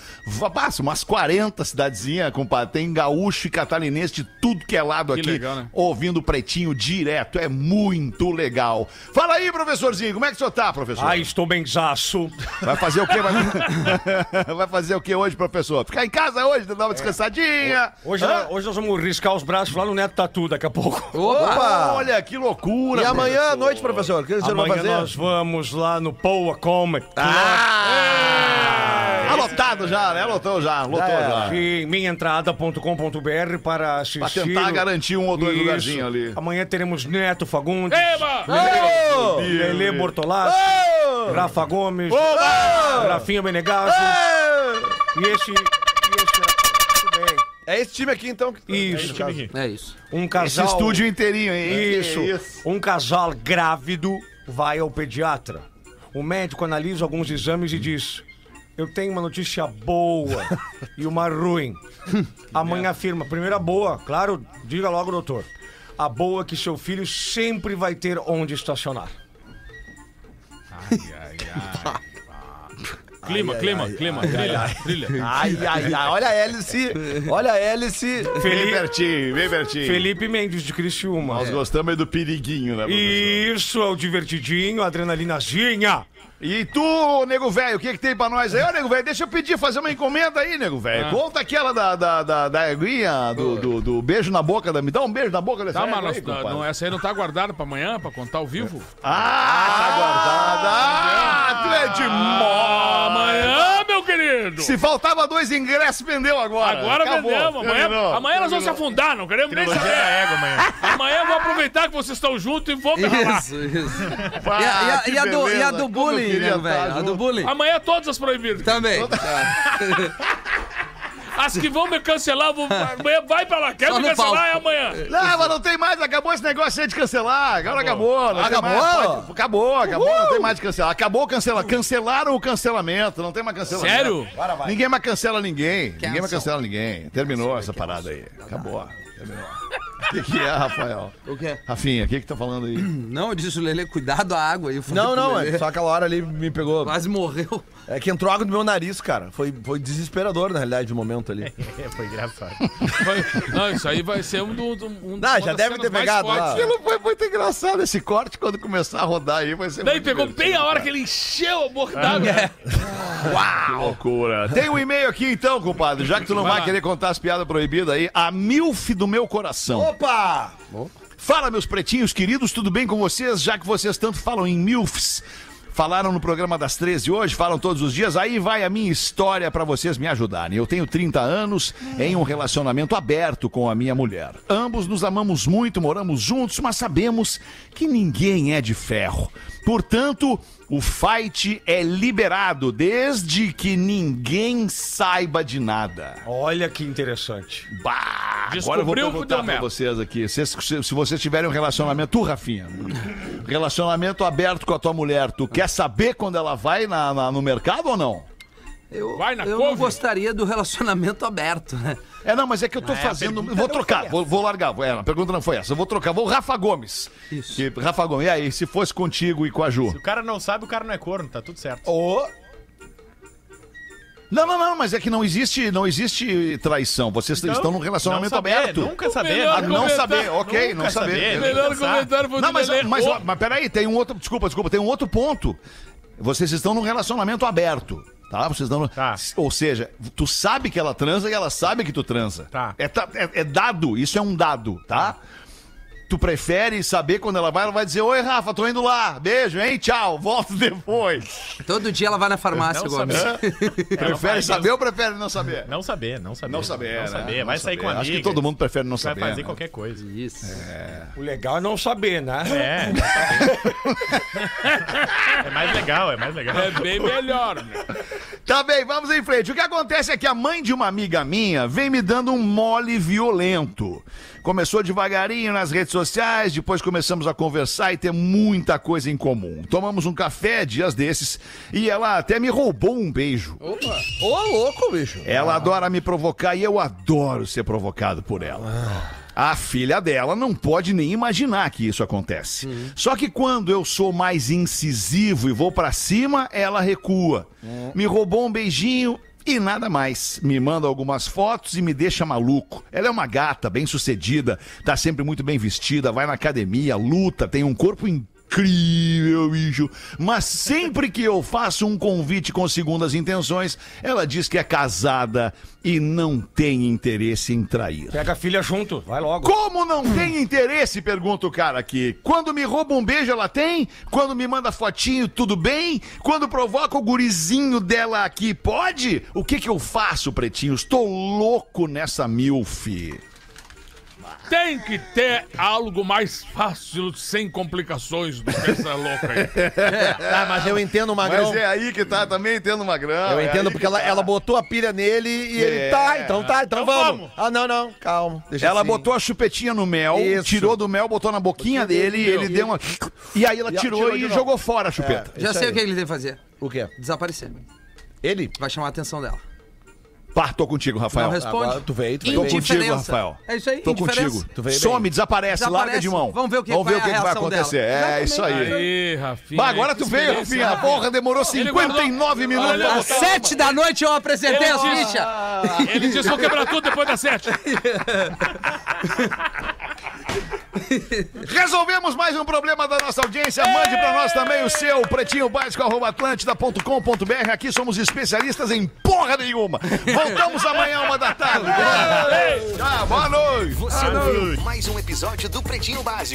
Passa umas 40 cidadezinhas cidadezinha, compadre, tem gaúcho e catarinense de tudo que é lado Que aqui, legal, né? ouvindo o Pretinho direto. É muito legal. Fala aí, professorzinho, como é que o senhor tá, professor? Ai, estou benzaço. Vai fazer o quê? Vai... Vai fazer o quê hoje, professor? Ficar em casa hoje, dar uma descansadinha? Hoje, Hã? hoje nós vamos riscar os braços lá no Neto Tatu daqui a pouco. Opa! Olha, que loucura. E amanhã à noite, professor, o que o senhor vai Amanhã fazer? nós vamos lá no Poa Comic. Ah, lotado já, né? Lotou já, lotou É. já. Em minhaentrada.com.br para assistir. Pra tentar garantir um ou dois Isso. lugarzinhos ali. Amanhã teremos Neto Fagundes, Eba! Lele Bortolassi, Rafa Gomes, Rafinha Menegasso. E esse. E esse tudo bem. É esse time aqui, então? que- Isso. É esse caso. É isso. Um Esse casal. estúdio inteirinho, hein? Isso. Um casal grávido vai ao pediatra. O médico analisa alguns exames e diz: Eu tenho uma notícia boa e uma ruim. A mãe afirma: primeira boa, claro, diga logo, doutor. A boa é que seu filho sempre vai ter onde estacionar. Clima, clima, clima, trilha, trilha. Ai, ai, ai. Olha a hélice. Olha a hélice. Felipe, pertinho, vem pertinho. Felipe Mendes de Criciúma. Nós gostamos aí do periguinho, né, professor? Isso é o divertidinho, adrenalinazinha. E tu, nego velho, o que que tem pra nós aí? Ô, nego velho, deixa eu pedir, fazer uma encomenda aí, nego velho. Ah. Conta aquela da, da, da, da eguinha, do, do, do beijo na boca. Da... Me dá um beijo na boca dessa Tá, mas aí, compadre. não, essa aí não tá guardada pra amanhã, pra contar ao vivo? Ah, tá guardada. Ah, tu é de mó. Amanhã, querido! Se faltava dois ingressos, vendeu agora. Agora Acabou. vendemos. Amanhã, Terminou. amanhã nós vamos se afundar, não queremos nem saber. égua amanhã. Amanhã eu vou aproveitar que vocês estão juntos e vou me ralar. Isso, isso. Ah, E a, e a- e a do, e a do bullying, né, velho? A do bullying. Amanhã todas as proibidas. Também. As que vão me cancelar, vou, amanhã vai pra lá. Quer Só me no cancelar, é amanhã. Não, mas não tem mais, acabou esse negócio aí de cancelar. Agora acabou. não tem Acabou? mais, pode- acabou, acabou, não tem mais de cancelar. Acabou o cancelar. Cancelaram o cancelamento, não tem mais cancelamento. Sério? Ninguém mais cancela ninguém. Ninguém mais Cancel. cancela ninguém. Terminou essa parada aí. Acabou. Terminou. O que, que é, Rafael? O quê? Rafinha, o que que tá falando aí? Não, eu disse o Lelê, cuidado a água aí. eu falei Não, pro não, Lelê. é só aquela hora ali me pegou. Quase morreu. É que entrou água no meu nariz, cara. Foi, foi desesperador, na realidade, o momento ali. Foi engraçado. Vai- Não, isso aí vai ser um do. do- Um, Não, já deve ter mais pegado lá. Aquilo foi muito engraçado. Esse corte, quando começar a rodar aí, vai ser Daí muito pegou divertido, bem a hora cara. que ele encheu a boca d'água. Que loucura. Tem um e-mail aqui então, compadre. Já que tu não Vai vai, lá. querer contar as piadas proibidas aí, a milf do meu coração. Opa! Fala, meus pretinhos queridos, tudo bem com vocês? Já que vocês tanto falam em milfs, falaram no programa das 13 hoje, falam todos os dias, aí vai a minha história pra vocês me ajudarem. Eu tenho 30 anos em um relacionamento aberto com a minha mulher. Ambos nos amamos muito, moramos juntos, mas sabemos que ninguém é de ferro. Portanto, o fight é liberado desde que ninguém saiba de nada. Olha que interessante. Bah, agora eu vou perguntar pra vocês aqui. Se, se, se vocês tiverem um relacionamento, tu, Rafinha, relacionamento aberto com a tua mulher, tu quer saber quando ela vai na- na- no mercado ou não? Eu, Vai na eu não gostaria do relacionamento aberto, né? É, não, mas é que eu tô fazendo. Vou trocar, vou, vou largar. É, a pergunta não foi essa. Eu vou trocar. Vou Rafa Gomes. Isso. Que- Rafa Gomes, e aí, se fosse contigo e com a Ju? Se o cara não sabe, o cara não é corno, tá tudo certo. Ô, Não, não, não, mas é que não existe, não existe traição. Vocês Então, estão num relacionamento não saber, aberto. Nunca saber. Ah, né? não saber, ok, Nunca não saber. saber. O melhor comentário foi Não, mas, mas, Ô, mas peraí, tem um outro. Desculpa, desculpa, tem um outro ponto. Vocês estão num relacionamento aberto. Tá? Vocês no- Tá. Ou seja, tu sabe que ela transa e ela sabe que tu transa. Tá. É, é- é dado, isso é um dado, tá? Tu prefere saber quando ela vai, ela vai dizer: Oi, Rafa, tô indo lá. Beijo, hein? Tchau, volto depois. Todo dia ela vai na farmácia, Gomes. prefere vai saber ou prefere não saber? Não saber, não saber. Não saber, Não né? saber. Não Vai sair com saber. amiga. Acho que todo mundo prefere não Vai saber. fazer né? qualquer coisa. Isso. O legal é não saber, né? É. é mais legal, é mais legal. É bem melhor, né? Tá bem, vamos em frente. O que acontece é que a mãe de uma amiga minha vem me dando um mole violento. Começou devagarinho nas redes sociais, depois começamos a conversar e ter muita coisa em comum. Tomamos um café dias desses e ela até me roubou um beijo. ô louco, bicho. Ela adora me provocar e eu adoro ser provocado por ela. A filha dela não pode nem imaginar que isso acontece. Só que quando eu sou mais incisivo e vou pra cima, ela recua. Me roubou um beijinho, E nada mais. Me manda algumas fotos e me deixa maluco. Ela é uma gata, bem sucedida, tá sempre muito bem vestida, vai na academia, luta, tem um corpo incrível, bicho. Mas sempre que eu faço um convite com segundas intenções, ela diz que é casada e não tem interesse em trair. Pega a filha junto, vai logo. Como não tem interesse? Pergunta o cara aqui. Quando me rouba um beijo, ela tem? Quando me manda fotinho, tudo bem? Quando provoca o gurizinho dela aqui, pode? O que que eu faço, pretinho? Estou louco nessa milf. Tem que ter algo mais fácil, sem complicações do que essa louca aí. Tá, mas eu entendo o Magrão. Mas é aí que tá também tendo uma grana. Eu é entendo porque que ela, tá. ela botou a pilha nele e É. ele tá, então tá, então, Então vamos. vamos. Ah, não, não, calma. Deixa Ela assim. botou a chupetinha no mel, Isso. tirou do mel, botou na boquinha dele, e ele deu uma. E aí ela E ela tirou, tirou e jogou fora a chupeta. Já Isso sei aí. o que ele tem que fazer. O quê? Desaparecer. Ele? Vai chamar a atenção dela. Pá, tô contigo, Rafael. Não responde. Agora tu veio, tu veio Tô contigo. Rafael. É isso aí, Tô contigo. Tu veio Some, desaparece, Desaparece. larga de mão. Vamos ver o que Vamos vai ver o que, que vai acontecer. É, isso aí. Aí, Rafinha. Bah, agora tu veio, Rafinha. Porra, demorou Ele 59 guardou- minutos Olha, Às botar. sete da noite eu apresentei Ele as disse- fichas. Ele disse: vou quebrar tudo depois das sete. Resolvemos mais um problema da nossa audiência. Mande pra nós também o seu pretinho básico atlântida.com.br. Aqui somos especialistas em porra nenhuma. Voltamos amanhã, uma da tarde. Tchau, boa noite. Você ouviu mais um episódio do Pretinho Básico.